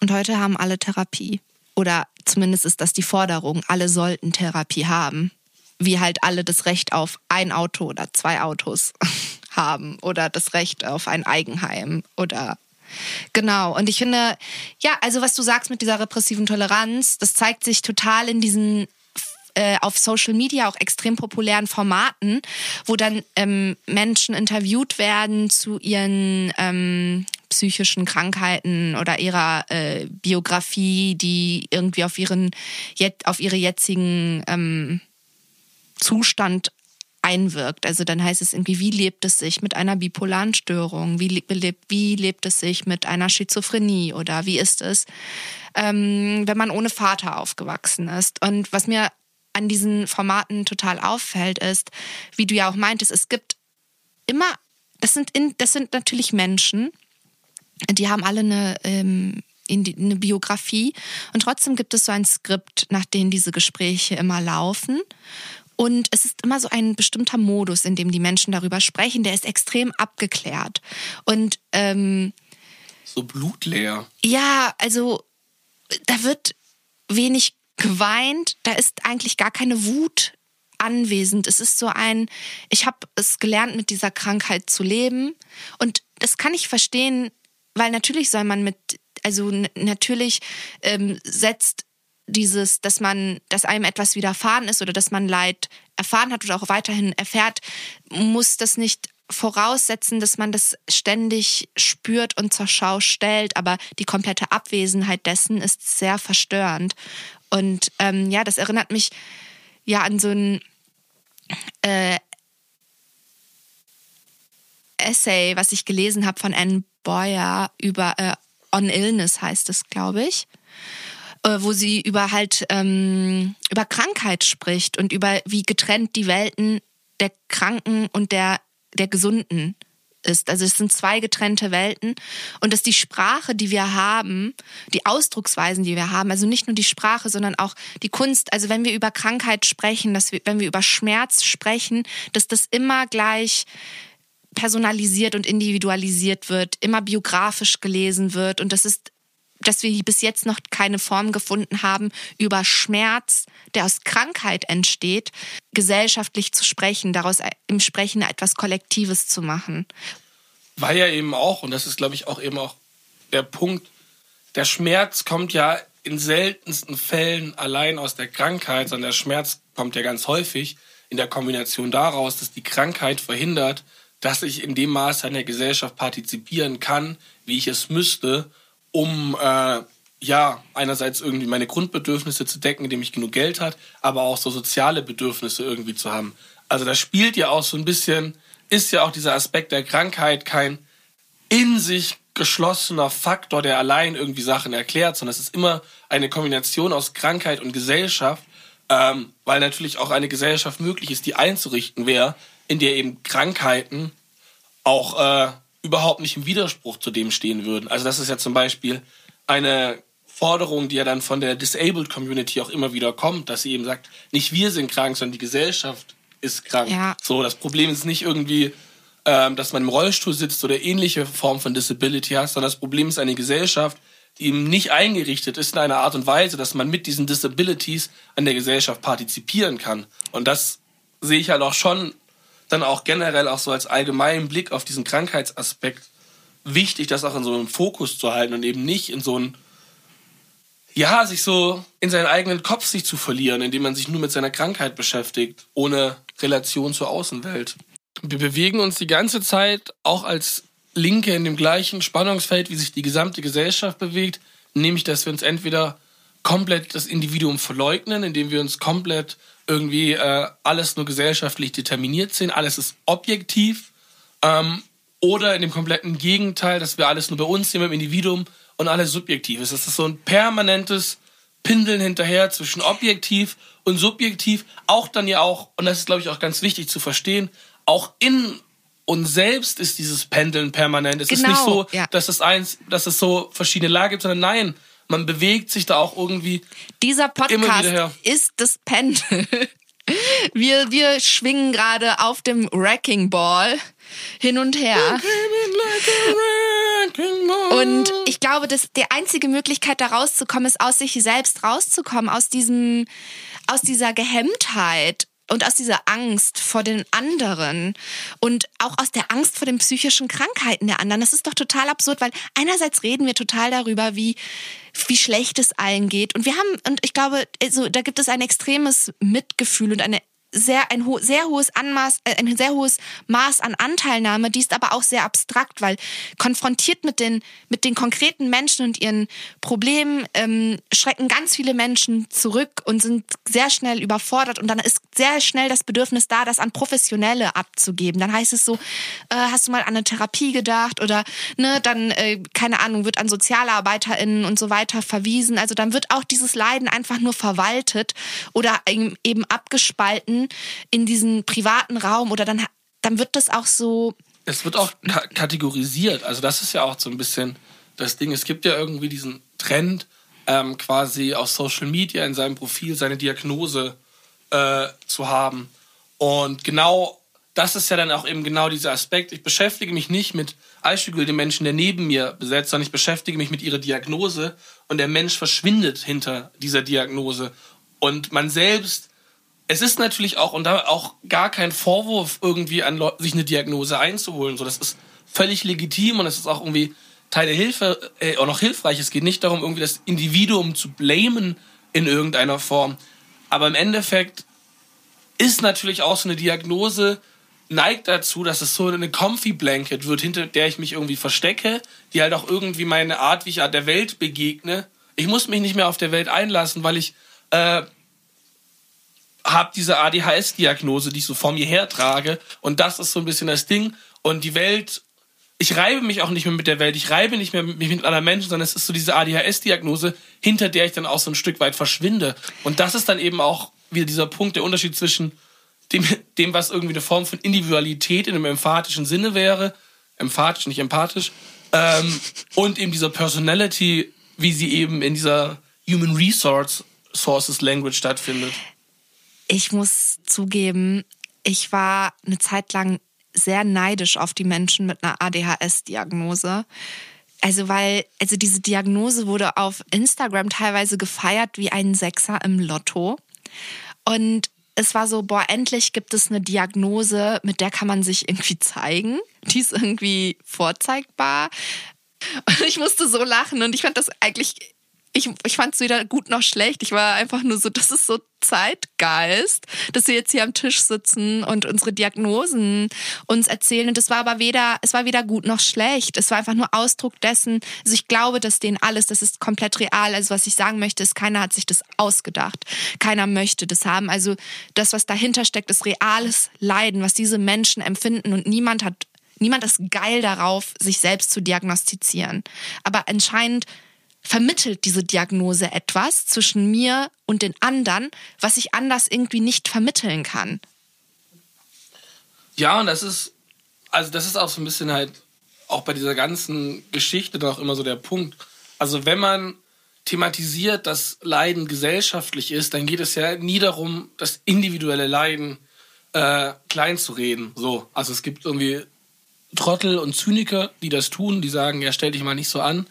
und heute haben alle Therapie. Oder zumindest ist das die Forderung, alle sollten Therapie haben. Wie halt alle das Recht auf ein Auto oder zwei Autos haben oder das Recht auf ein Eigenheim oder Genau. Und ich finde, ja, also was du sagst mit dieser repressiven Toleranz, das zeigt sich total in diesen äh, auf Social Media auch extrem populären Formaten, wo dann ähm, Menschen interviewt werden zu ihren ähm, psychischen Krankheiten oder ihrer äh, Biografie, die irgendwie auf ihren auf ihre jetzigen ähm, Zustand einwirkt. Also dann heißt es irgendwie, wie lebt es sich mit einer bipolaren Störung? Wie, lebt, wie lebt es sich mit einer Schizophrenie? Oder wie ist es, ähm, wenn man ohne Vater aufgewachsen ist? Und was mir an diesen Formaten total auffällt, ist, wie du ja auch meintest, es gibt immer, das sind, in, das sind natürlich Menschen, die haben alle eine, ähm, eine Biografie und trotzdem gibt es so ein Skript, nach dem diese Gespräche immer laufen. Und es ist immer so ein bestimmter Modus, in dem die Menschen darüber sprechen, der ist extrem abgeklärt. Und ähm, so blutleer. Ja, also da wird wenig geweint, da ist eigentlich gar keine Wut anwesend. Es ist so ein, ich habe es gelernt, mit dieser Krankheit zu leben. Und das kann ich verstehen, weil natürlich soll man mit, also natürlich ähm, setzt dieses, dass man, dass einem etwas widerfahren ist oder dass man Leid erfahren hat oder auch weiterhin erfährt, muss das nicht voraussetzen, dass man das ständig spürt und zur Schau stellt, aber die komplette Abwesenheit dessen ist sehr verstörend. Und ähm, ja, das erinnert mich ja an so ein äh, Essay, was ich gelesen habe von Anne Boyer über äh, On Illness heißt es, glaube ich. Äh, wo sie über halt ähm, über Krankheit spricht und über wie getrennt die Welten der Kranken und der der Gesunden ist. Also es sind zwei getrennte Welten und dass die Sprache, die wir haben, die Ausdrucksweisen, die wir haben, also nicht nur die Sprache, sondern auch die Kunst. Also wenn wir über Krankheit sprechen, dass wir, wenn wir über Schmerz sprechen, dass das immer gleich personalisiert und individualisiert wird, immer biografisch gelesen wird und das ist dass wir bis jetzt noch keine Form gefunden haben, über Schmerz, der aus Krankheit entsteht, gesellschaftlich zu sprechen, daraus im Sprechen etwas Kollektives zu machen. Weil ja eben auch, und das ist, glaube ich, auch eben auch der Punkt, der Schmerz kommt ja in seltensten Fällen allein aus der Krankheit, sondern der Schmerz kommt ja ganz häufig, in der Kombination daraus, dass die Krankheit verhindert, dass ich in dem Maße an der Gesellschaft partizipieren kann, wie ich es müsste, um äh, ja einerseits irgendwie meine Grundbedürfnisse zu decken, indem ich genug Geld hat, aber auch so soziale Bedürfnisse irgendwie zu haben. Also das spielt ja auch so ein bisschen, ist ja auch dieser Aspekt der Krankheit kein in sich geschlossener Faktor, der allein irgendwie Sachen erklärt, sondern es ist immer eine Kombination aus Krankheit und Gesellschaft, ähm, weil natürlich auch eine Gesellschaft möglich ist, die einzurichten wäre, in der eben Krankheiten auch äh, überhaupt nicht im Widerspruch zu dem stehen würden. Also das ist ja zum Beispiel eine Forderung, die ja dann von der Disabled Community auch immer wieder kommt, dass sie eben sagt, nicht wir sind krank, sondern die Gesellschaft ist krank. Ja. So, das Problem ist nicht irgendwie, ähm, dass man im Rollstuhl sitzt oder ähnliche Form von Disability hat, sondern das Problem ist eine Gesellschaft, die eben nicht eingerichtet ist in einer Art und Weise, dass man mit diesen Disabilities an der Gesellschaft partizipieren kann. Und das sehe ich halt auch schon dann auch generell auch so als allgemeinen Blick auf diesen Krankheitsaspekt wichtig, das auch in so einem Fokus zu halten und eben nicht in so einem ja, sich so in seinen eigenen Kopf sich zu verlieren, indem man sich nur mit seiner Krankheit beschäftigt, ohne Relation zur Außenwelt. Wir bewegen uns die ganze Zeit auch als Linke in dem gleichen Spannungsfeld, wie sich die gesamte Gesellschaft bewegt, nämlich dass wir uns entweder komplett das Individuum verleugnen, indem wir uns komplett irgendwie äh, alles nur gesellschaftlich determiniert sehen, alles ist objektiv, ähm, oder in dem kompletten Gegenteil, dass wir alles nur bei uns sehen, beim Individuum und alles subjektiv ist. Das ist so ein permanentes Pindeln hinterher zwischen objektiv und subjektiv, auch dann ja auch, und das ist glaube ich auch ganz wichtig zu verstehen, auch in uns selbst ist dieses Pendeln permanent. Es Genau, ist nicht so, ja. dass es eins, dass es so verschiedene Lager gibt, sondern nein, man bewegt sich da auch irgendwie. Dieser Podcast ist das Pendel. Wir, wir schwingen gerade auf dem Wrecking Ball hin und her. Und ich glaube, dass die einzige Möglichkeit, da rauszukommen, ist, aus sich selbst rauszukommen, aus diesem, aus dieser Gehemmtheit und aus dieser Angst vor den anderen und auch aus der Angst vor den psychischen Krankheiten der anderen. Das ist doch total absurd, weil einerseits reden wir total darüber, wie wie schlecht es allen geht und wir haben und ich glaube, also, da gibt es ein extremes Mitgefühl und eine sehr ein ho sehr hohes Anmaß, äh, ein sehr hohes Maß an Anteilnahme, die ist aber auch sehr abstrakt, weil konfrontiert mit den mit den konkreten Menschen und ihren Problemen ähm, schrecken ganz viele Menschen zurück und sind sehr schnell überfordert und dann ist sehr schnell das Bedürfnis da, das an Professionelle abzugeben. Dann heißt es so, äh, hast du mal an eine Therapie gedacht oder ne, dann äh, keine Ahnung wird an SozialarbeiterInnen und so weiter verwiesen. Also dann wird auch dieses Leiden einfach nur verwaltet oder eben eben in diesen privaten Raum oder dann, dann wird das auch so. Es wird auch ka kategorisiert. Also das ist ja auch so ein bisschen das Ding. Es gibt ja irgendwie diesen Trend, ähm, quasi auf Social Media in seinem Profil seine Diagnose äh, zu haben. Und genau das ist ja dann auch eben genau dieser Aspekt. Ich beschäftige mich nicht mit Eichhügel, dem Menschen, der neben mir besetzt, sondern ich beschäftige mich mit ihrer Diagnose und der Mensch verschwindet hinter dieser Diagnose. Und man selbst es ist natürlich auch, und da auch gar kein Vorwurf irgendwie an Leu sich eine Diagnose einzuholen. So, das ist völlig legitim und es ist auch irgendwie Teil der Hilfe, äh, auch noch hilfreich. Es geht nicht darum, irgendwie das Individuum zu blamen in irgendeiner Form. Aber im Endeffekt ist natürlich auch so eine Diagnose neigt dazu, dass es so eine comfy Blanket wird, hinter der ich mich irgendwie verstecke, die halt auch irgendwie meine Art, wie ich der Welt begegne. Ich muss mich nicht mehr auf der Welt einlassen, weil ich äh, habe diese ADHS-Diagnose, die ich so vor mir hertrage. Und das ist so ein bisschen das Ding. Und die Welt, ich reibe mich auch nicht mehr mit der Welt, ich reibe nicht mehr mich mit anderen Menschen, sondern es ist so diese ADHS-Diagnose, hinter der ich dann auch so ein Stück weit verschwinde. Und das ist dann eben auch wieder dieser Punkt, der Unterschied zwischen dem, dem was irgendwie eine Form von Individualität in einem emphatischen Sinne wäre, emphatisch, nicht empathisch, ähm, und eben dieser Personality, wie sie eben in dieser Human Resource Sources Language stattfindet. Ich muss zugeben, ich war eine Zeit lang sehr neidisch auf die Menschen mit einer ADHS-Diagnose. Also weil, also diese Diagnose wurde auf Instagram teilweise gefeiert wie ein Sechser im Lotto. Und es war so, boah, endlich gibt es eine Diagnose, mit der kann man sich irgendwie zeigen. Die ist irgendwie vorzeigbar. Und ich musste so lachen und ich fand das eigentlich ich, ich fand es weder gut noch schlecht. Ich war einfach nur so, das ist so Zeitgeist, dass wir jetzt hier am Tisch sitzen und unsere Diagnosen uns erzählen. Und es war aber weder, es war weder gut noch schlecht. Es war einfach nur Ausdruck dessen. Also ich glaube, dass denen alles, das ist komplett real. Also was ich sagen möchte, ist, keiner hat sich das ausgedacht. Keiner möchte das haben. Also das, was dahinter steckt, ist reales Leiden, was diese Menschen empfinden. Und niemand hat, niemand ist geil darauf, sich selbst zu diagnostizieren. Aber anscheinend vermittelt diese Diagnose etwas zwischen mir und den anderen, was ich anders irgendwie nicht vermitteln kann. Ja, und das ist, also das ist auch so ein bisschen halt auch bei dieser ganzen Geschichte dann auch immer so der Punkt. Also wenn man thematisiert, dass Leiden gesellschaftlich ist, dann geht es ja nie darum, das individuelle Leiden äh, klein zu reden. So, also es gibt irgendwie Trottel und Zyniker, die das tun, die sagen, ja, stell dich mal nicht so an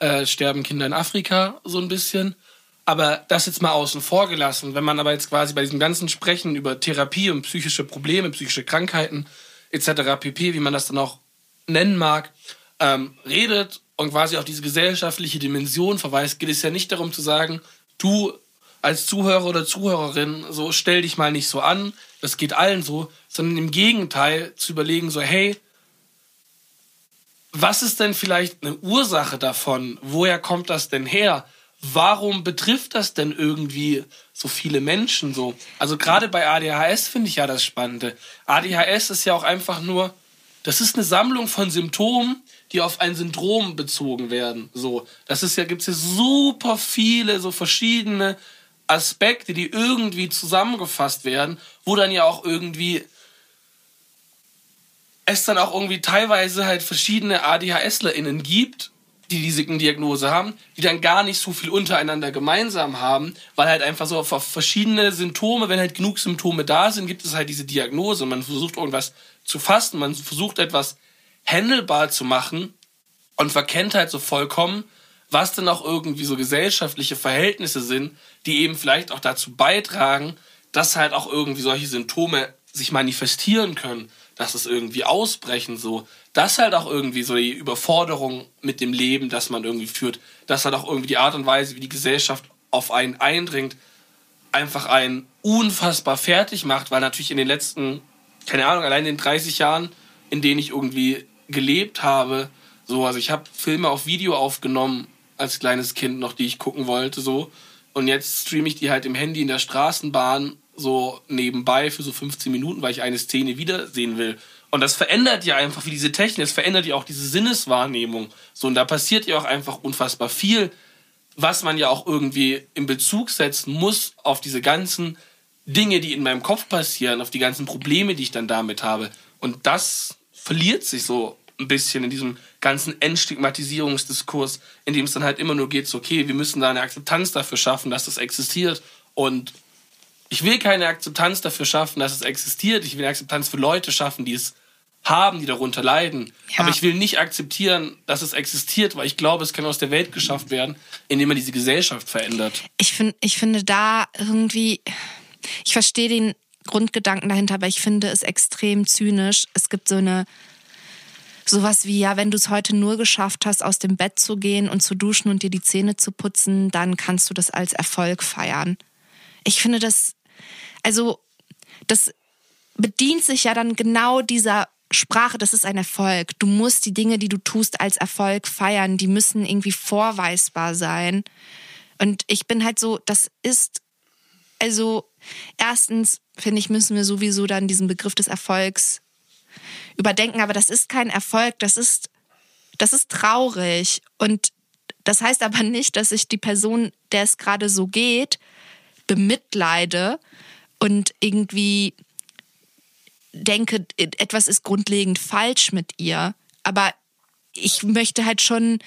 äh, sterben Kinder in Afrika so ein bisschen. Aber das jetzt mal außen vor gelassen, wenn man aber jetzt quasi bei diesem ganzen Sprechen über Therapie und psychische Probleme, psychische Krankheiten etc. pp, wie man das dann auch nennen mag, ähm, redet und quasi auf diese gesellschaftliche Dimension verweist, geht es ja nicht darum zu sagen, du als Zuhörer oder Zuhörerin, so stell dich mal nicht so an, das geht allen so, sondern im Gegenteil zu überlegen, so hey, was ist denn vielleicht eine Ursache davon? Woher kommt das denn her? Warum betrifft das denn irgendwie so viele Menschen so? Also gerade bei ADHS finde ich ja das Spannende. ADHS ist ja auch einfach nur, das ist eine Sammlung von Symptomen, die auf ein Syndrom bezogen werden. So, das ist ja gibt's ja super viele so verschiedene Aspekte, die irgendwie zusammengefasst werden, wo dann ja auch irgendwie es dann auch irgendwie teilweise halt verschiedene ADHSlerInnen gibt, die diese Diagnose haben, die dann gar nicht so viel untereinander gemeinsam haben, weil halt einfach so auf verschiedene Symptome, wenn halt genug Symptome da sind, gibt es halt diese Diagnose. Man versucht irgendwas zu fassen, man versucht etwas handelbar zu machen und verkennt halt so vollkommen, was dann auch irgendwie so gesellschaftliche Verhältnisse sind, die eben vielleicht auch dazu beitragen, dass halt auch irgendwie solche Symptome sich manifestieren können dass es irgendwie ausbrechen, so. Das halt auch irgendwie so die Überforderung mit dem Leben, das man irgendwie führt. Das halt auch irgendwie die Art und Weise, wie die Gesellschaft auf einen eindringt, einfach einen unfassbar fertig macht, weil natürlich in den letzten, keine Ahnung, allein in den 30 Jahren, in denen ich irgendwie gelebt habe, so, also ich habe Filme auf Video aufgenommen als kleines Kind noch, die ich gucken wollte, so. Und jetzt streame ich die halt im Handy in der Straßenbahn so nebenbei für so 15 Minuten, weil ich eine Szene wiedersehen will. Und das verändert ja einfach wie diese Technik, es verändert ja auch diese Sinneswahrnehmung. So, und da passiert ja auch einfach unfassbar viel, was man ja auch irgendwie in Bezug setzen muss auf diese ganzen Dinge, die in meinem Kopf passieren, auf die ganzen Probleme, die ich dann damit habe. Und das verliert sich so ein bisschen in diesem ganzen Entstigmatisierungsdiskurs, in dem es dann halt immer nur geht, so, okay, wir müssen da eine Akzeptanz dafür schaffen, dass das existiert. Und ich will keine Akzeptanz dafür schaffen, dass es existiert. Ich will eine Akzeptanz für Leute schaffen, die es haben, die darunter leiden. Ja. Aber ich will nicht akzeptieren, dass es existiert, weil ich glaube, es kann aus der Welt geschafft werden, indem man diese Gesellschaft verändert. Ich, find, ich finde da irgendwie, ich verstehe den Grundgedanken dahinter, aber ich finde es extrem zynisch. Es gibt so eine, sowas wie, ja, wenn du es heute nur geschafft hast, aus dem Bett zu gehen und zu duschen und dir die Zähne zu putzen, dann kannst du das als Erfolg feiern. Ich finde das also das bedient sich ja dann genau dieser Sprache, das ist ein Erfolg. Du musst die Dinge, die du tust, als Erfolg feiern. Die müssen irgendwie vorweisbar sein. Und ich bin halt so, das ist, also erstens, finde ich, müssen wir sowieso dann diesen Begriff des Erfolgs überdenken. Aber das ist kein Erfolg, das ist, das ist traurig. Und das heißt aber nicht, dass ich die Person, der es gerade so geht, bemitleide und irgendwie denke, etwas ist grundlegend falsch mit ihr. Aber ich möchte halt schon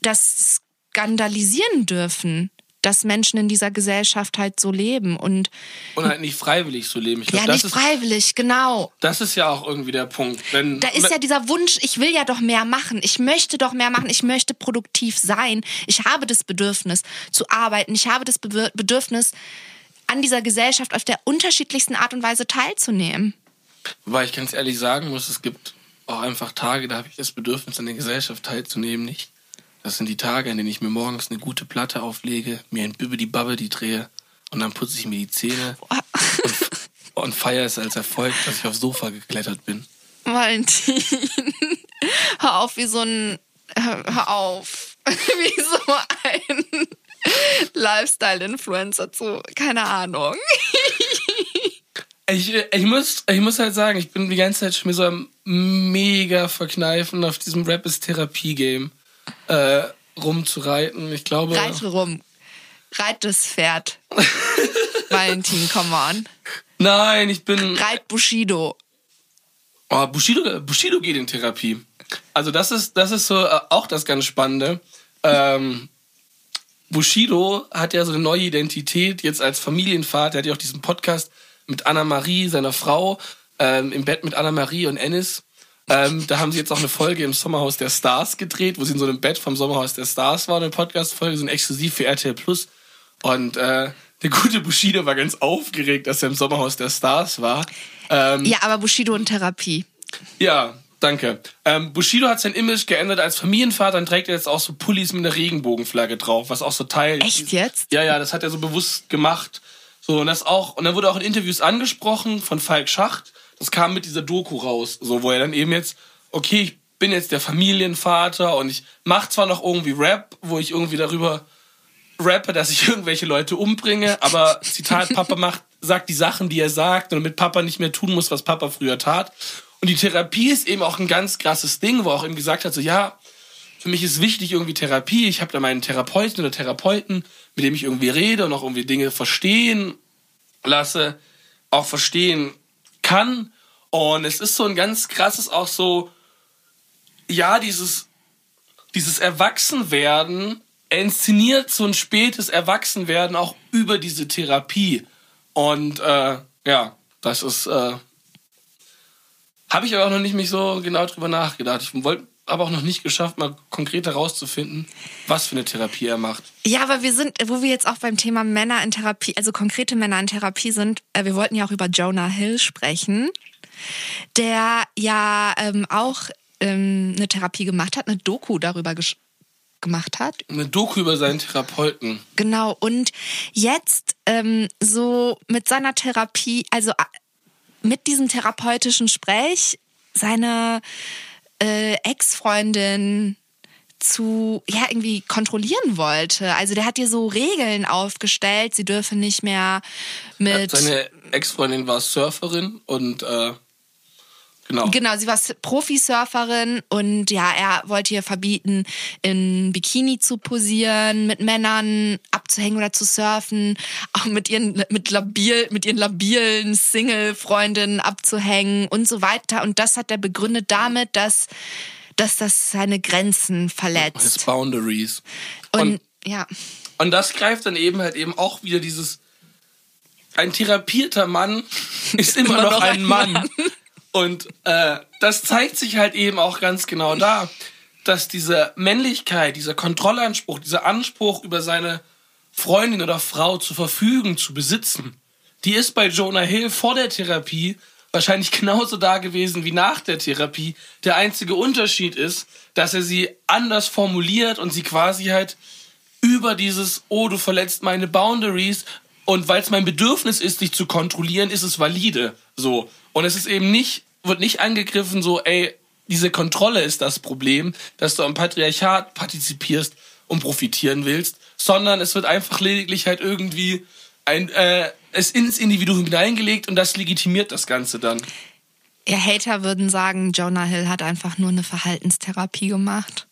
das skandalisieren dürfen, dass Menschen in dieser Gesellschaft halt so leben und und halt nicht freiwillig so leben. Ich glaub, ja, nicht ist, freiwillig, genau. Das ist ja auch irgendwie der Punkt. Wenn, da ist ja dieser Wunsch, ich will ja doch mehr machen, ich möchte doch mehr machen, ich möchte produktiv sein, ich habe das Bedürfnis zu arbeiten, ich habe das Bedürfnis an dieser Gesellschaft auf der unterschiedlichsten Art und Weise teilzunehmen. Wobei ich ganz ehrlich sagen muss, es gibt auch einfach Tage, da habe ich das Bedürfnis, an der Gesellschaft teilzunehmen, nicht. Das sind die Tage, in denen ich mir morgens eine gute Platte auflege, mir ein Bibbidi Babbidi drehe und dann putze ich mir die Zähne und, und feiere es als Erfolg, dass ich aufs Sofa geklettert bin. Valentin, hör auf wie so ein, hör auf, wie so ein Lifestyle-Influencer zu, keine Ahnung. Ich, ich, muss, ich muss halt sagen, ich bin die ganze Zeit schon mir so am mega verkneifen auf diesem Rap ist Therapie-Game äh, rumzureiten. Ich glaube. Reite rum. Reit das Pferd. Valentin, come on. Nein, ich bin. Reit Bushido. Oh, Bushido, Bushido geht in Therapie. Also das ist, das ist so äh, auch das ganz Spannende. Ähm, Bushido hat ja so eine neue Identität jetzt als Familienvater. Er hat ja auch diesen Podcast mit Anna-Marie, seiner Frau, ähm, im Bett mit Anna-Marie und Ennis. Ähm, da haben sie jetzt auch eine Folge im Sommerhaus der Stars gedreht, wo sie in so einem Bett vom Sommerhaus der Stars waren. Eine Podcast-Folge, sind exklusiv für RTL Plus. Und äh, der gute Bushido war ganz aufgeregt, dass er im Sommerhaus der Stars war. Ähm, Ja, aber Bushido und Therapie. ja, danke. Ähm, Bushido hat sein Image geändert als Familienvater und trägt jetzt auch so Pullis mit einer Regenbogenflagge drauf, was auch so Teil. Echt jetzt? Ja, ja, das hat er so bewusst gemacht. So, und das auch, und dann wurde auch in Interviews angesprochen von Falk Schacht. Das kam mit dieser Doku raus, so, wo er dann eben jetzt, okay, ich bin jetzt der Familienvater und ich mach zwar noch irgendwie Rap, wo ich irgendwie darüber rappe, dass ich irgendwelche Leute umbringe, aber Zitat, Papa macht, sagt die Sachen, die er sagt und damit Papa nicht mehr tun muss, was Papa früher tat. Und die Therapie ist eben auch ein ganz krasses Ding, wo er auch eben gesagt hat, so ja, für mich ist wichtig irgendwie Therapie. Ich habe da meinen Therapeuten oder Therapeuten, mit dem ich irgendwie rede und auch irgendwie Dinge verstehen lasse, auch verstehen kann. Und es ist so ein ganz krasses auch so, ja, dieses, dieses Erwachsenwerden, er inszeniert so ein spätes Erwachsenwerden auch über diese Therapie. Und äh, ja, das ist, äh, habe ich aber auch noch nicht mich so genau drüber nachgedacht. Ich wollte aber auch noch nicht geschafft, mal konkret herauszufinden, was für eine Therapie er macht. Ja, aber wir sind, wo wir jetzt auch beim Thema Männer in Therapie, also konkrete Männer in Therapie sind, äh, wir wollten ja auch über Jonah Hill sprechen, der ja ähm, auch ähm, eine Therapie gemacht hat, eine Doku darüber gemacht hat. Eine Doku über seinen Therapeuten. Genau, und jetzt ähm, so mit seiner Therapie, also mit diesem therapeutischen Sprech, seine äh, Ex-Freundin zu, ja, irgendwie kontrollieren wollte. Also der hat ihr so Regeln aufgestellt, sie dürfe nicht mehr mit... Seine Ex-Freundin war Surferin und äh, genau. Genau, sie war Profisurferin und ja, er wollte ihr verbieten, in Bikini zu posieren, mit Männern abzuhängen oder zu surfen, auch mit ihren mit labil mit ihren labilen Single-Freundinnen abzuhängen und so weiter. Und das hat er begründet damit, dass dass das seine Grenzen His verletzt. Boundaries. Und, Und, ja, und das greift dann eben halt eben auch wieder dieses ein therapierter Mann ist immer, noch, ein Mann. Und äh, das zeigt sich halt eben auch ganz genau da, dass diese Männlichkeit, dieser Kontrollanspruch, dieser Anspruch über seine Freundin oder Frau zu verfügen, zu besitzen, die ist bei Jonah Hill vor der Therapie wahrscheinlich genauso da gewesen wie nach der Therapie. Der einzige Unterschied ist, dass er sie anders formuliert und sie quasi halt über dieses, oh, du verletzt meine Boundaries und weil es mein Bedürfnis ist, dich zu kontrollieren, ist es valide. So. Und es ist eben nicht, wird nicht angegriffen, so, ey, diese Kontrolle ist das Problem, dass du am Patriarchat partizipierst und profitieren willst, sondern es wird einfach lediglich halt irgendwie ein, äh, es ins Individuum hineingelegt und das legitimiert das Ganze dann. ja, Hater würden sagen, Jonah Hill hat einfach nur eine Verhaltenstherapie gemacht.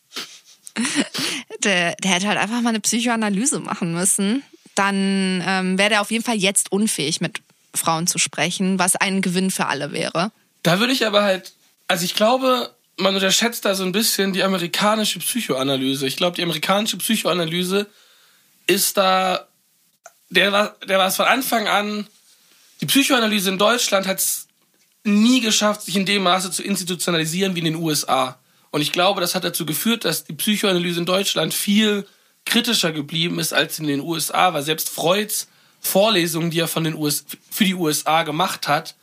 der, der hätte halt einfach mal eine Psychoanalyse machen müssen. Dann ähm, wäre der auf jeden Fall jetzt unfähig, mit Frauen zu sprechen, was ein Gewinn für alle wäre. Da würde ich aber halt, also ich glaube, man unterschätzt da so ein bisschen die amerikanische Psychoanalyse. Ich glaube, die amerikanische Psychoanalyse ist da, der war, der war es von Anfang an, die Psychoanalyse in Deutschland hat es nie geschafft, sich in dem Maße zu institutionalisieren wie in den USA. Und ich glaube, das hat dazu geführt, dass die Psychoanalyse in Deutschland viel kritischer geblieben ist als in den USA, weil selbst Freuds Vorlesungen, die er von den US für die USA gemacht hat,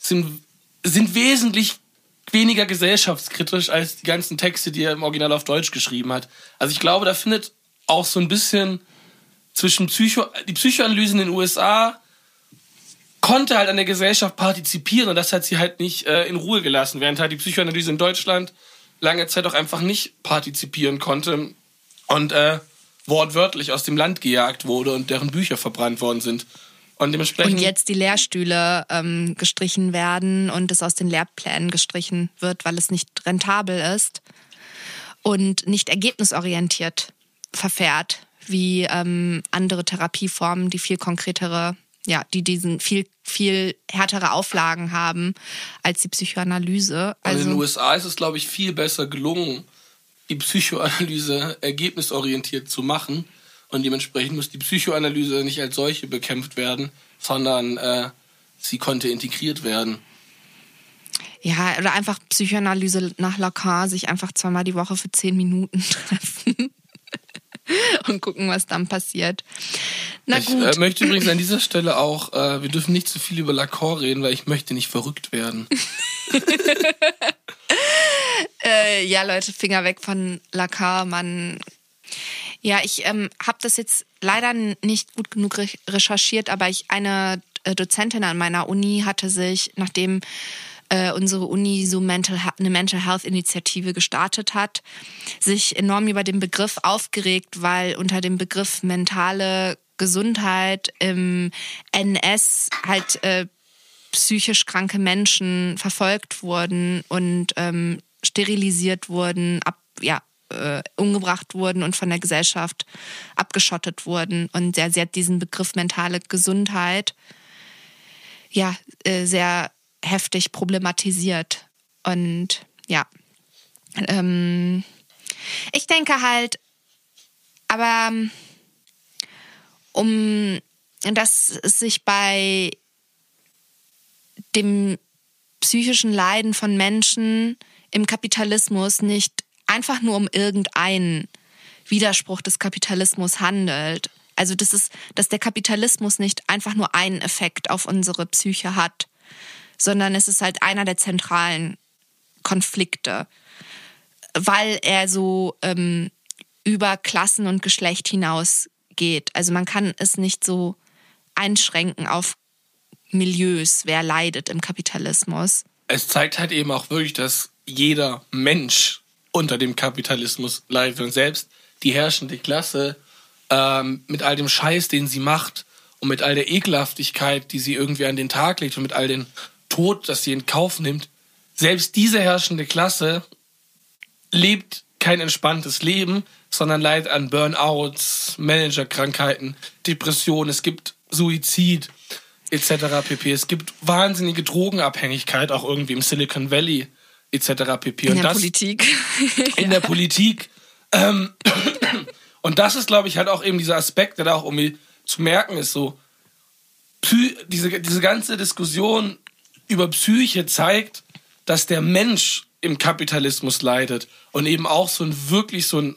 sind, sind wesentlich weniger gesellschaftskritisch als die ganzen Texte, die er im Original auf Deutsch geschrieben hat. Also ich glaube, da findet auch so ein bisschen zwischen Psycho, die Psychoanalyse in den USA konnte halt an der Gesellschaft partizipieren und das hat sie halt nicht äh, in Ruhe gelassen, während halt die Psychoanalyse in Deutschland lange Zeit auch einfach nicht partizipieren konnte und äh, wortwörtlich aus dem Land gejagt wurde und deren Bücher verbrannt worden sind. Und dementsprechend. Und jetzt die Lehrstühle ähm, gestrichen werden und es aus den Lehrplänen gestrichen wird, weil es nicht rentabel ist und nicht ergebnisorientiert verfährt, wie ähm, andere Therapieformen, die viel konkretere, ja, die diesen viel, viel härtere Auflagen haben als die Psychoanalyse. Also in den USA ist es, glaube ich, viel besser gelungen, die Psychoanalyse ergebnisorientiert zu machen. Und dementsprechend muss die Psychoanalyse nicht als solche bekämpft werden, sondern äh, sie konnte integriert werden. Ja, oder einfach Psychoanalyse nach Lacan, sich einfach zweimal die Woche für zehn Minuten treffen und gucken, was dann passiert. Na ich gut. äh, möchte übrigens an dieser Stelle auch, äh, wir dürfen nicht zu viel über Lacan reden, weil ich möchte nicht verrückt werden. Äh, ja, Leute, Finger weg von Lacan. Man, ja, ich ähm, habe das jetzt leider nicht gut genug re recherchiert, aber ich eine äh, Dozentin an meiner Uni hatte sich, nachdem äh, unsere Uni so Mental, eine Mental Health Initiative gestartet hat, sich enorm über den Begriff aufgeregt, weil unter dem Begriff mentale Gesundheit im NS halt äh, psychisch kranke Menschen verfolgt wurden und ähm, sterilisiert wurden, ab, ja, äh, umgebracht wurden und von der Gesellschaft abgeschottet wurden. Und sie, sie hat diesen Begriff mentale Gesundheit ja äh, sehr heftig problematisiert. Und ja, ähm, ich denke halt, aber um dass es sich bei dem psychischen Leiden von Menschen im Kapitalismus nicht einfach nur um irgendeinen Widerspruch des Kapitalismus handelt. Also das ist, dass der Kapitalismus nicht einfach nur einen Effekt auf unsere Psyche hat, sondern es ist halt einer der zentralen Konflikte, weil er so ähm, über Klassen und Geschlecht hinausgeht. Also man kann es nicht so einschränken auf Milieus, wer leidet im Kapitalismus. Es zeigt halt eben auch wirklich, dass jeder Mensch unter dem Kapitalismus leidet und selbst die herrschende Klasse ähm, mit all dem Scheiß, den sie macht und mit all der Ekelhaftigkeit, die sie irgendwie an den Tag legt und mit all dem Tod, das sie in Kauf nimmt, selbst diese herrschende Klasse lebt kein entspanntes Leben, sondern leidet an Burnouts, Managerkrankheiten, Depressionen, es gibt Suizid etc. pp. Es gibt wahnsinnige Drogenabhängigkeit auch irgendwie im Silicon Valley etc. pp. In Und der das, Politik. in der Politik. Ähm, und das ist, glaube ich, halt auch eben dieser Aspekt, der da auch irgendwie zu merken ist, so diese, diese ganze Diskussion über Psyche zeigt, dass der Mensch im Kapitalismus leidet und eben auch so ein wirklich so ein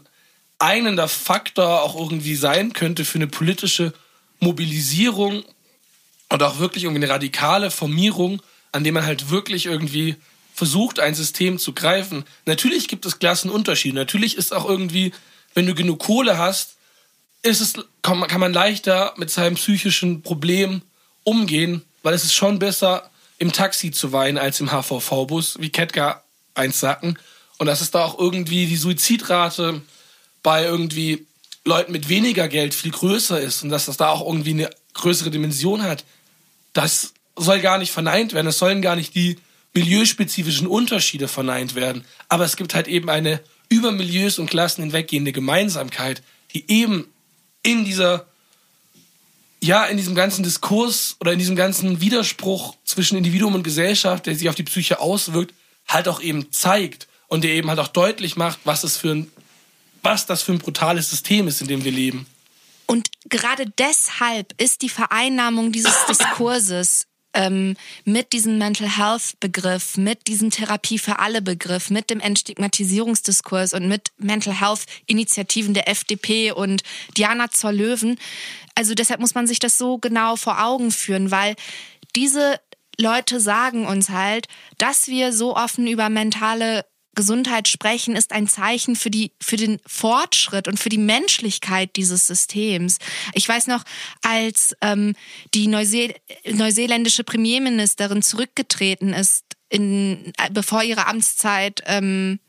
einender Faktor auch irgendwie sein könnte für eine politische Mobilisierung und auch wirklich irgendwie eine radikale Formierung, an dem man halt wirklich irgendwie versucht, ein System zu greifen. Natürlich gibt es Klassenunterschiede. Natürlich ist auch irgendwie, wenn du genug Kohle hast, ist es, kann, man, leichter mit seinem psychischen Problem umgehen, weil es ist schon besser, im Taxi zu weinen als im HVV-Bus, wie Ketka eins sagten. Und dass es da auch irgendwie die Suizidrate bei irgendwie Leuten mit weniger Geld viel größer ist und dass das da auch irgendwie eine größere Dimension hat, das soll gar nicht verneint werden. Es sollen gar nicht die milieuspezifischen Unterschiede verneint werden. Aber es gibt halt eben eine über Milieus und Klassen hinweggehende Gemeinsamkeit, die eben in dieser, ja, in diesem ganzen Diskurs oder in diesem ganzen Widerspruch zwischen Individuum und Gesellschaft, der sich auf die Psyche auswirkt, halt auch eben zeigt und der eben halt auch deutlich macht, was es für ein, was das für ein brutales System ist, in dem wir leben. Und gerade deshalb ist die Vereinnahmung dieses Diskurses ähm, mit diesem Mental Health Begriff, mit diesem Therapie für alle Begriff, mit dem Entstigmatisierungsdiskurs und mit Mental Health Initiativen der FDP und Diana zur Löwen. Also deshalb muss man sich das so genau vor Augen führen, weil diese Leute sagen uns halt, dass wir so offen über mentale Gesundheit sprechen, ist ein Zeichen für die, für den Fortschritt und für die Menschlichkeit dieses Systems. Ich weiß noch, als ähm, die Neuseel neuseeländische Premierministerin zurückgetreten ist, in, äh, bevor ihre Amtszeit ähm,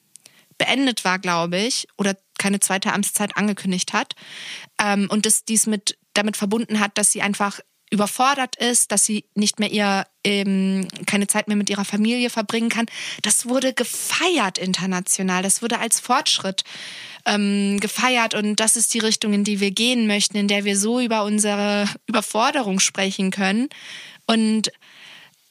beendet war, glaube ich, oder keine zweite Amtszeit angekündigt hat, ähm, und das dies mit damit verbunden hat, dass sie einfach überfordert ist, dass sie nicht mehr ihr ähm, keine Zeit mehr mit ihrer Familie verbringen kann. Das wurde gefeiert international. Das wurde als Fortschritt ähm, gefeiert und das ist die Richtung, in die wir gehen möchten, in der wir so über unsere Überforderung sprechen können und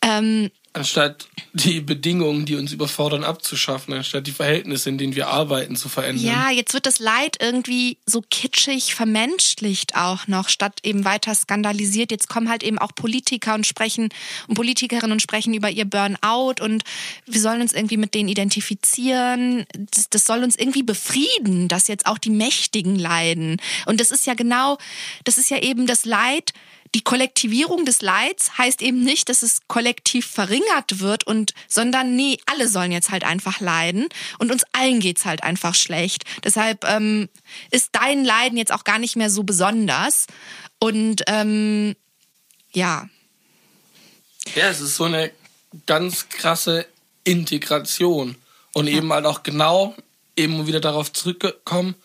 ähm, Anstatt die Bedingungen, die uns überfordern, abzuschaffen, anstatt die Verhältnisse, in denen wir arbeiten, zu verändern. Ja, jetzt wird das Leid irgendwie so kitschig vermenschlicht auch noch, statt eben weiter skandalisiert. Jetzt kommen halt eben auch Politiker und sprechen und Politikerinnen und sprechen über ihr Burnout und wir sollen uns irgendwie mit denen identifizieren. Das, das soll uns irgendwie befrieden, dass jetzt auch die Mächtigen leiden. Und das ist ja genau, das ist ja eben das Leid, die Kollektivierung des Leids heißt eben nicht, dass es kollektiv verringert wird und, sondern nee, alle sollen jetzt halt einfach leiden und uns allen geht's halt einfach schlecht. Deshalb ähm, ist dein Leiden jetzt auch gar nicht mehr so besonders und ähm, ja. Ja, es ist so eine ganz krasse Integration und ja. eben halt auch genau eben wieder darauf zurückgekommen.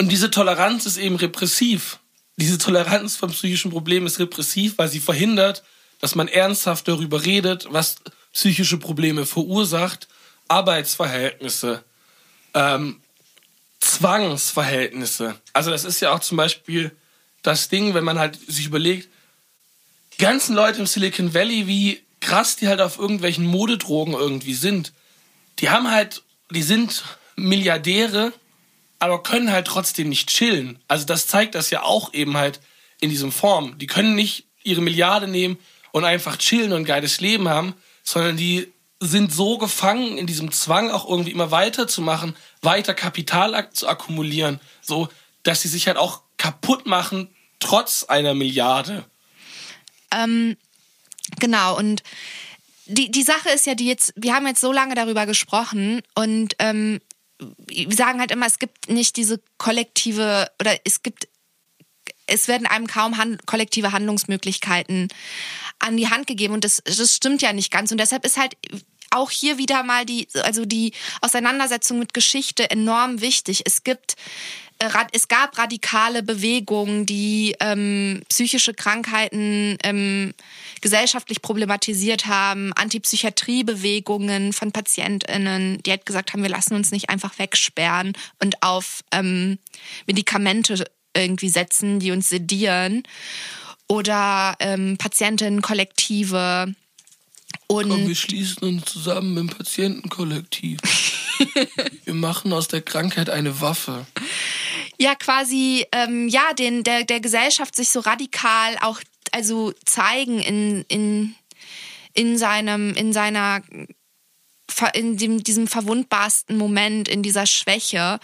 Und diese Toleranz ist eben repressiv diese Toleranz von psychischen Problemen ist repressiv, weil sie verhindert, dass man ernsthaft darüber redet, was psychische Probleme verursacht, Arbeitsverhältnisse, ähm, Zwangsverhältnisse. Also das ist ja auch zum Beispiel das Ding, wenn man halt sich überlegt, die ganzen Leute im Silicon Valley, wie krass die halt auf irgendwelchen Modedrogen irgendwie sind, die haben halt, die sind Milliardäre aber können halt trotzdem nicht chillen. Also das zeigt das ja auch eben halt in diesem Form. Die können nicht ihre Milliarde nehmen und einfach chillen und ein geiles Leben haben, sondern die sind so gefangen in diesem Zwang, auch irgendwie immer weiterzumachen, weiter Kapital zu akkumulieren, so, dass sie sich halt auch kaputt machen, trotz einer Milliarde. Ähm, genau, und die, die Sache ist ja, die jetzt, wir haben jetzt so lange darüber gesprochen und ähm, wir sagen halt immer, es gibt nicht diese kollektive oder es gibt, es werden einem kaum hand, kollektive Handlungsmöglichkeiten an die Hand gegeben und das, das stimmt ja nicht ganz und deshalb ist halt auch hier wieder mal die, also die Auseinandersetzung mit Geschichte enorm wichtig. Es gibt es gab radikale Bewegungen, die ähm, psychische Krankheiten ähm, gesellschaftlich problematisiert haben, Antipsychiatriebewegungen von PatientInnen, die halt gesagt haben, wir lassen uns nicht einfach wegsperren und auf ähm, Medikamente irgendwie setzen, die uns sedieren. Oder ähm, Patientinnenkollektive. Und Komm, wir schließen uns zusammen im Patientenkollektiv. wir machen aus der Krankheit eine Waffe. Ja, quasi, ähm, ja, den, der, der Gesellschaft sich so radikal auch also zeigen in, in, in seinem, in seiner, in dem, diesem verwundbarsten Moment, in dieser Schwäche.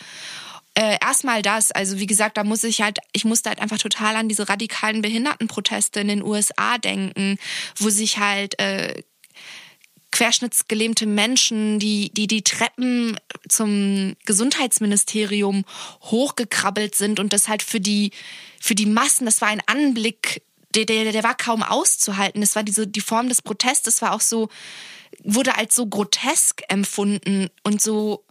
Äh, erstmal das, also wie gesagt, da muss ich halt, ich musste halt einfach total an diese radikalen Behindertenproteste in den USA denken, wo sich halt äh, querschnittsgelähmte Menschen, die, die die Treppen zum Gesundheitsministerium hochgekrabbelt sind und das halt für die, für die Massen, das war ein Anblick, der, der, der war kaum auszuhalten. Das war diese, die Form des Protestes war auch so, wurde als so grotesk empfunden und so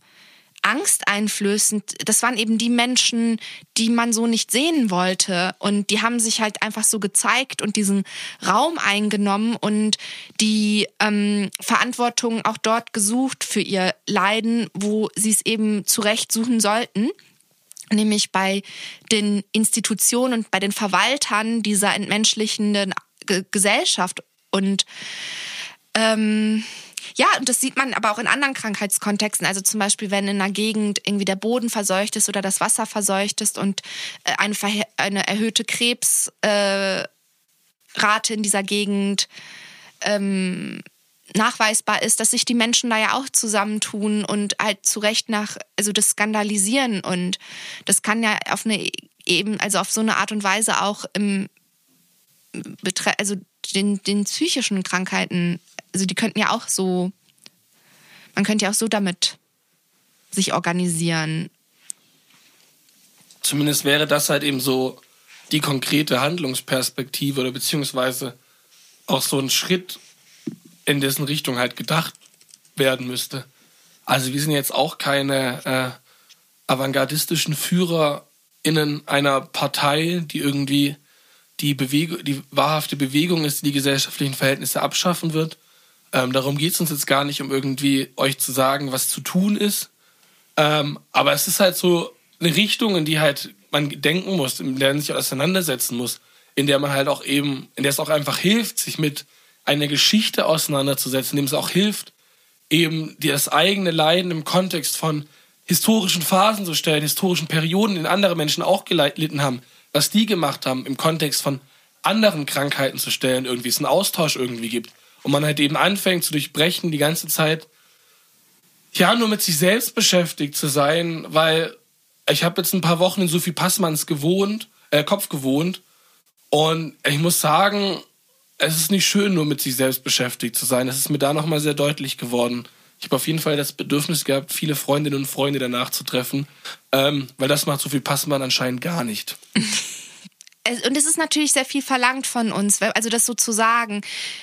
angsteinflößend. Das waren eben die Menschen, die man so nicht sehen wollte. Und die haben sich halt einfach so gezeigt und diesen Raum eingenommen und die ähm, Verantwortung auch dort gesucht für ihr Leiden, wo sie es eben zurecht suchen sollten nämlich bei den Institutionen und bei den Verwaltern dieser entmenschlichenden Gesellschaft. Und ähm, ja, und das sieht man aber auch in anderen Krankheitskontexten. Also zum Beispiel, wenn in einer Gegend irgendwie der Boden verseucht ist oder das Wasser verseucht ist und äh, eine, eine erhöhte Krebsrate äh, in dieser Gegend ähm, nachweisbar ist, dass sich die Menschen da ja auch zusammentun und halt zu Recht nach, also das skandalisieren und das kann ja auf eine eben, also auf so eine Art und Weise auch im, also den, den psychischen Krankheiten, also die könnten ja auch so, man könnte ja auch so damit sich organisieren. Zumindest wäre das halt eben so die konkrete Handlungsperspektive oder beziehungsweise auch so ein Schritt, in dessen Richtung halt gedacht werden müsste. Also wir sind jetzt auch keine äh, avantgardistischen FührerInnen einer Partei, die irgendwie die, Bewegung, die wahrhafte Bewegung ist, die die gesellschaftlichen Verhältnisse abschaffen wird. Ähm, darum geht es uns jetzt gar nicht, um irgendwie euch zu sagen, was zu tun ist. Ähm, aber es ist halt so eine Richtung, in die halt man denken muss, in der man sich auseinandersetzen muss, in der man halt auch eben, in der es auch einfach hilft, sich mit einer Geschichte auseinanderzusetzen, in dem es auch hilft, eben das eigene Leiden im Kontext von historischen Phasen zu stellen, historischen Perioden, in andere Menschen auch gelitten haben, was die gemacht haben, im Kontext von anderen Krankheiten zu stellen, irgendwie es einen Austausch irgendwie gibt. Und man halt eben anfängt zu durchbrechen, die ganze Zeit, ja, nur mit sich selbst beschäftigt zu sein, weil ich habe jetzt ein paar Wochen in Sophie Passmanns gewohnt, äh, Kopf gewohnt. Und ich muss sagen, es ist nicht schön, nur mit sich selbst beschäftigt zu sein. Es ist mir da nochmal sehr deutlich geworden. Ich habe auf jeden Fall das Bedürfnis gehabt, viele Freundinnen und Freunde danach zu treffen, ähm, weil das macht Sophie Passmann anscheinend gar nicht. und es ist natürlich sehr viel verlangt von uns, also das so zu sagen.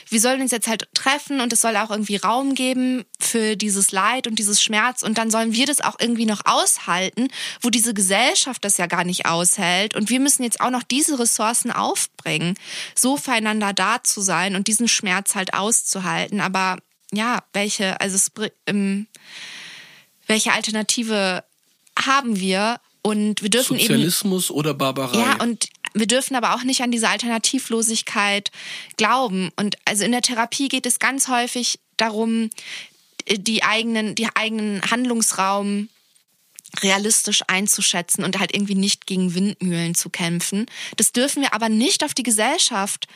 Wir sollen uns jetzt halt treffen und es soll auch irgendwie Raum geben für dieses Leid und dieses Schmerz und dann sollen wir das auch irgendwie noch aushalten, wo diese Gesellschaft das ja gar nicht aushält und wir müssen jetzt auch noch diese Ressourcen aufbringen, so füreinander da zu sein und diesen Schmerz halt auszuhalten. Aber ja, welche, also es, ähm, welche Alternative haben wir? Und wir dürfen Sozialismus eben. Sozialismus oder Barbarei? Ja, und wir dürfen aber auch nicht an diese Alternativlosigkeit glauben. Und also in der Therapie geht es ganz häufig darum, die eigenen, die eigenen Handlungsraum realistisch einzuschätzen und halt irgendwie nicht gegen Windmühlen zu kämpfen. Das dürfen wir aber nicht auf die Gesellschaft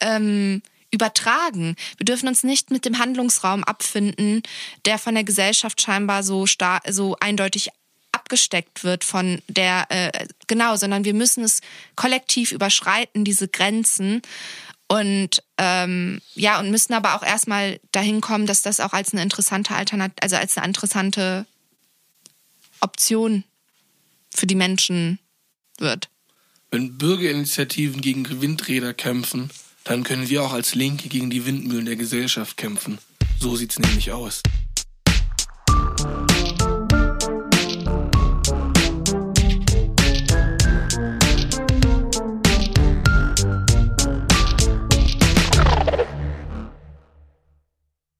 ähm, übertragen. Wir dürfen uns nicht mit dem Handlungsraum abfinden, der von der Gesellschaft scheinbar so so eindeutig abgesteckt wird von der, äh, genau, sondern wir müssen es kollektiv überschreiten, diese Grenzen. Und ähm, ja, und müssen aber auch erstmal dahin kommen, dass das auch als eine interessante Alternative, also als eine interessante Option für die Menschen wird. Wenn Bürgerinitiativen gegen Windräder kämpfen, dann können wir auch als Linke gegen die Windmühlen der Gesellschaft kämpfen. So sieht's nämlich aus.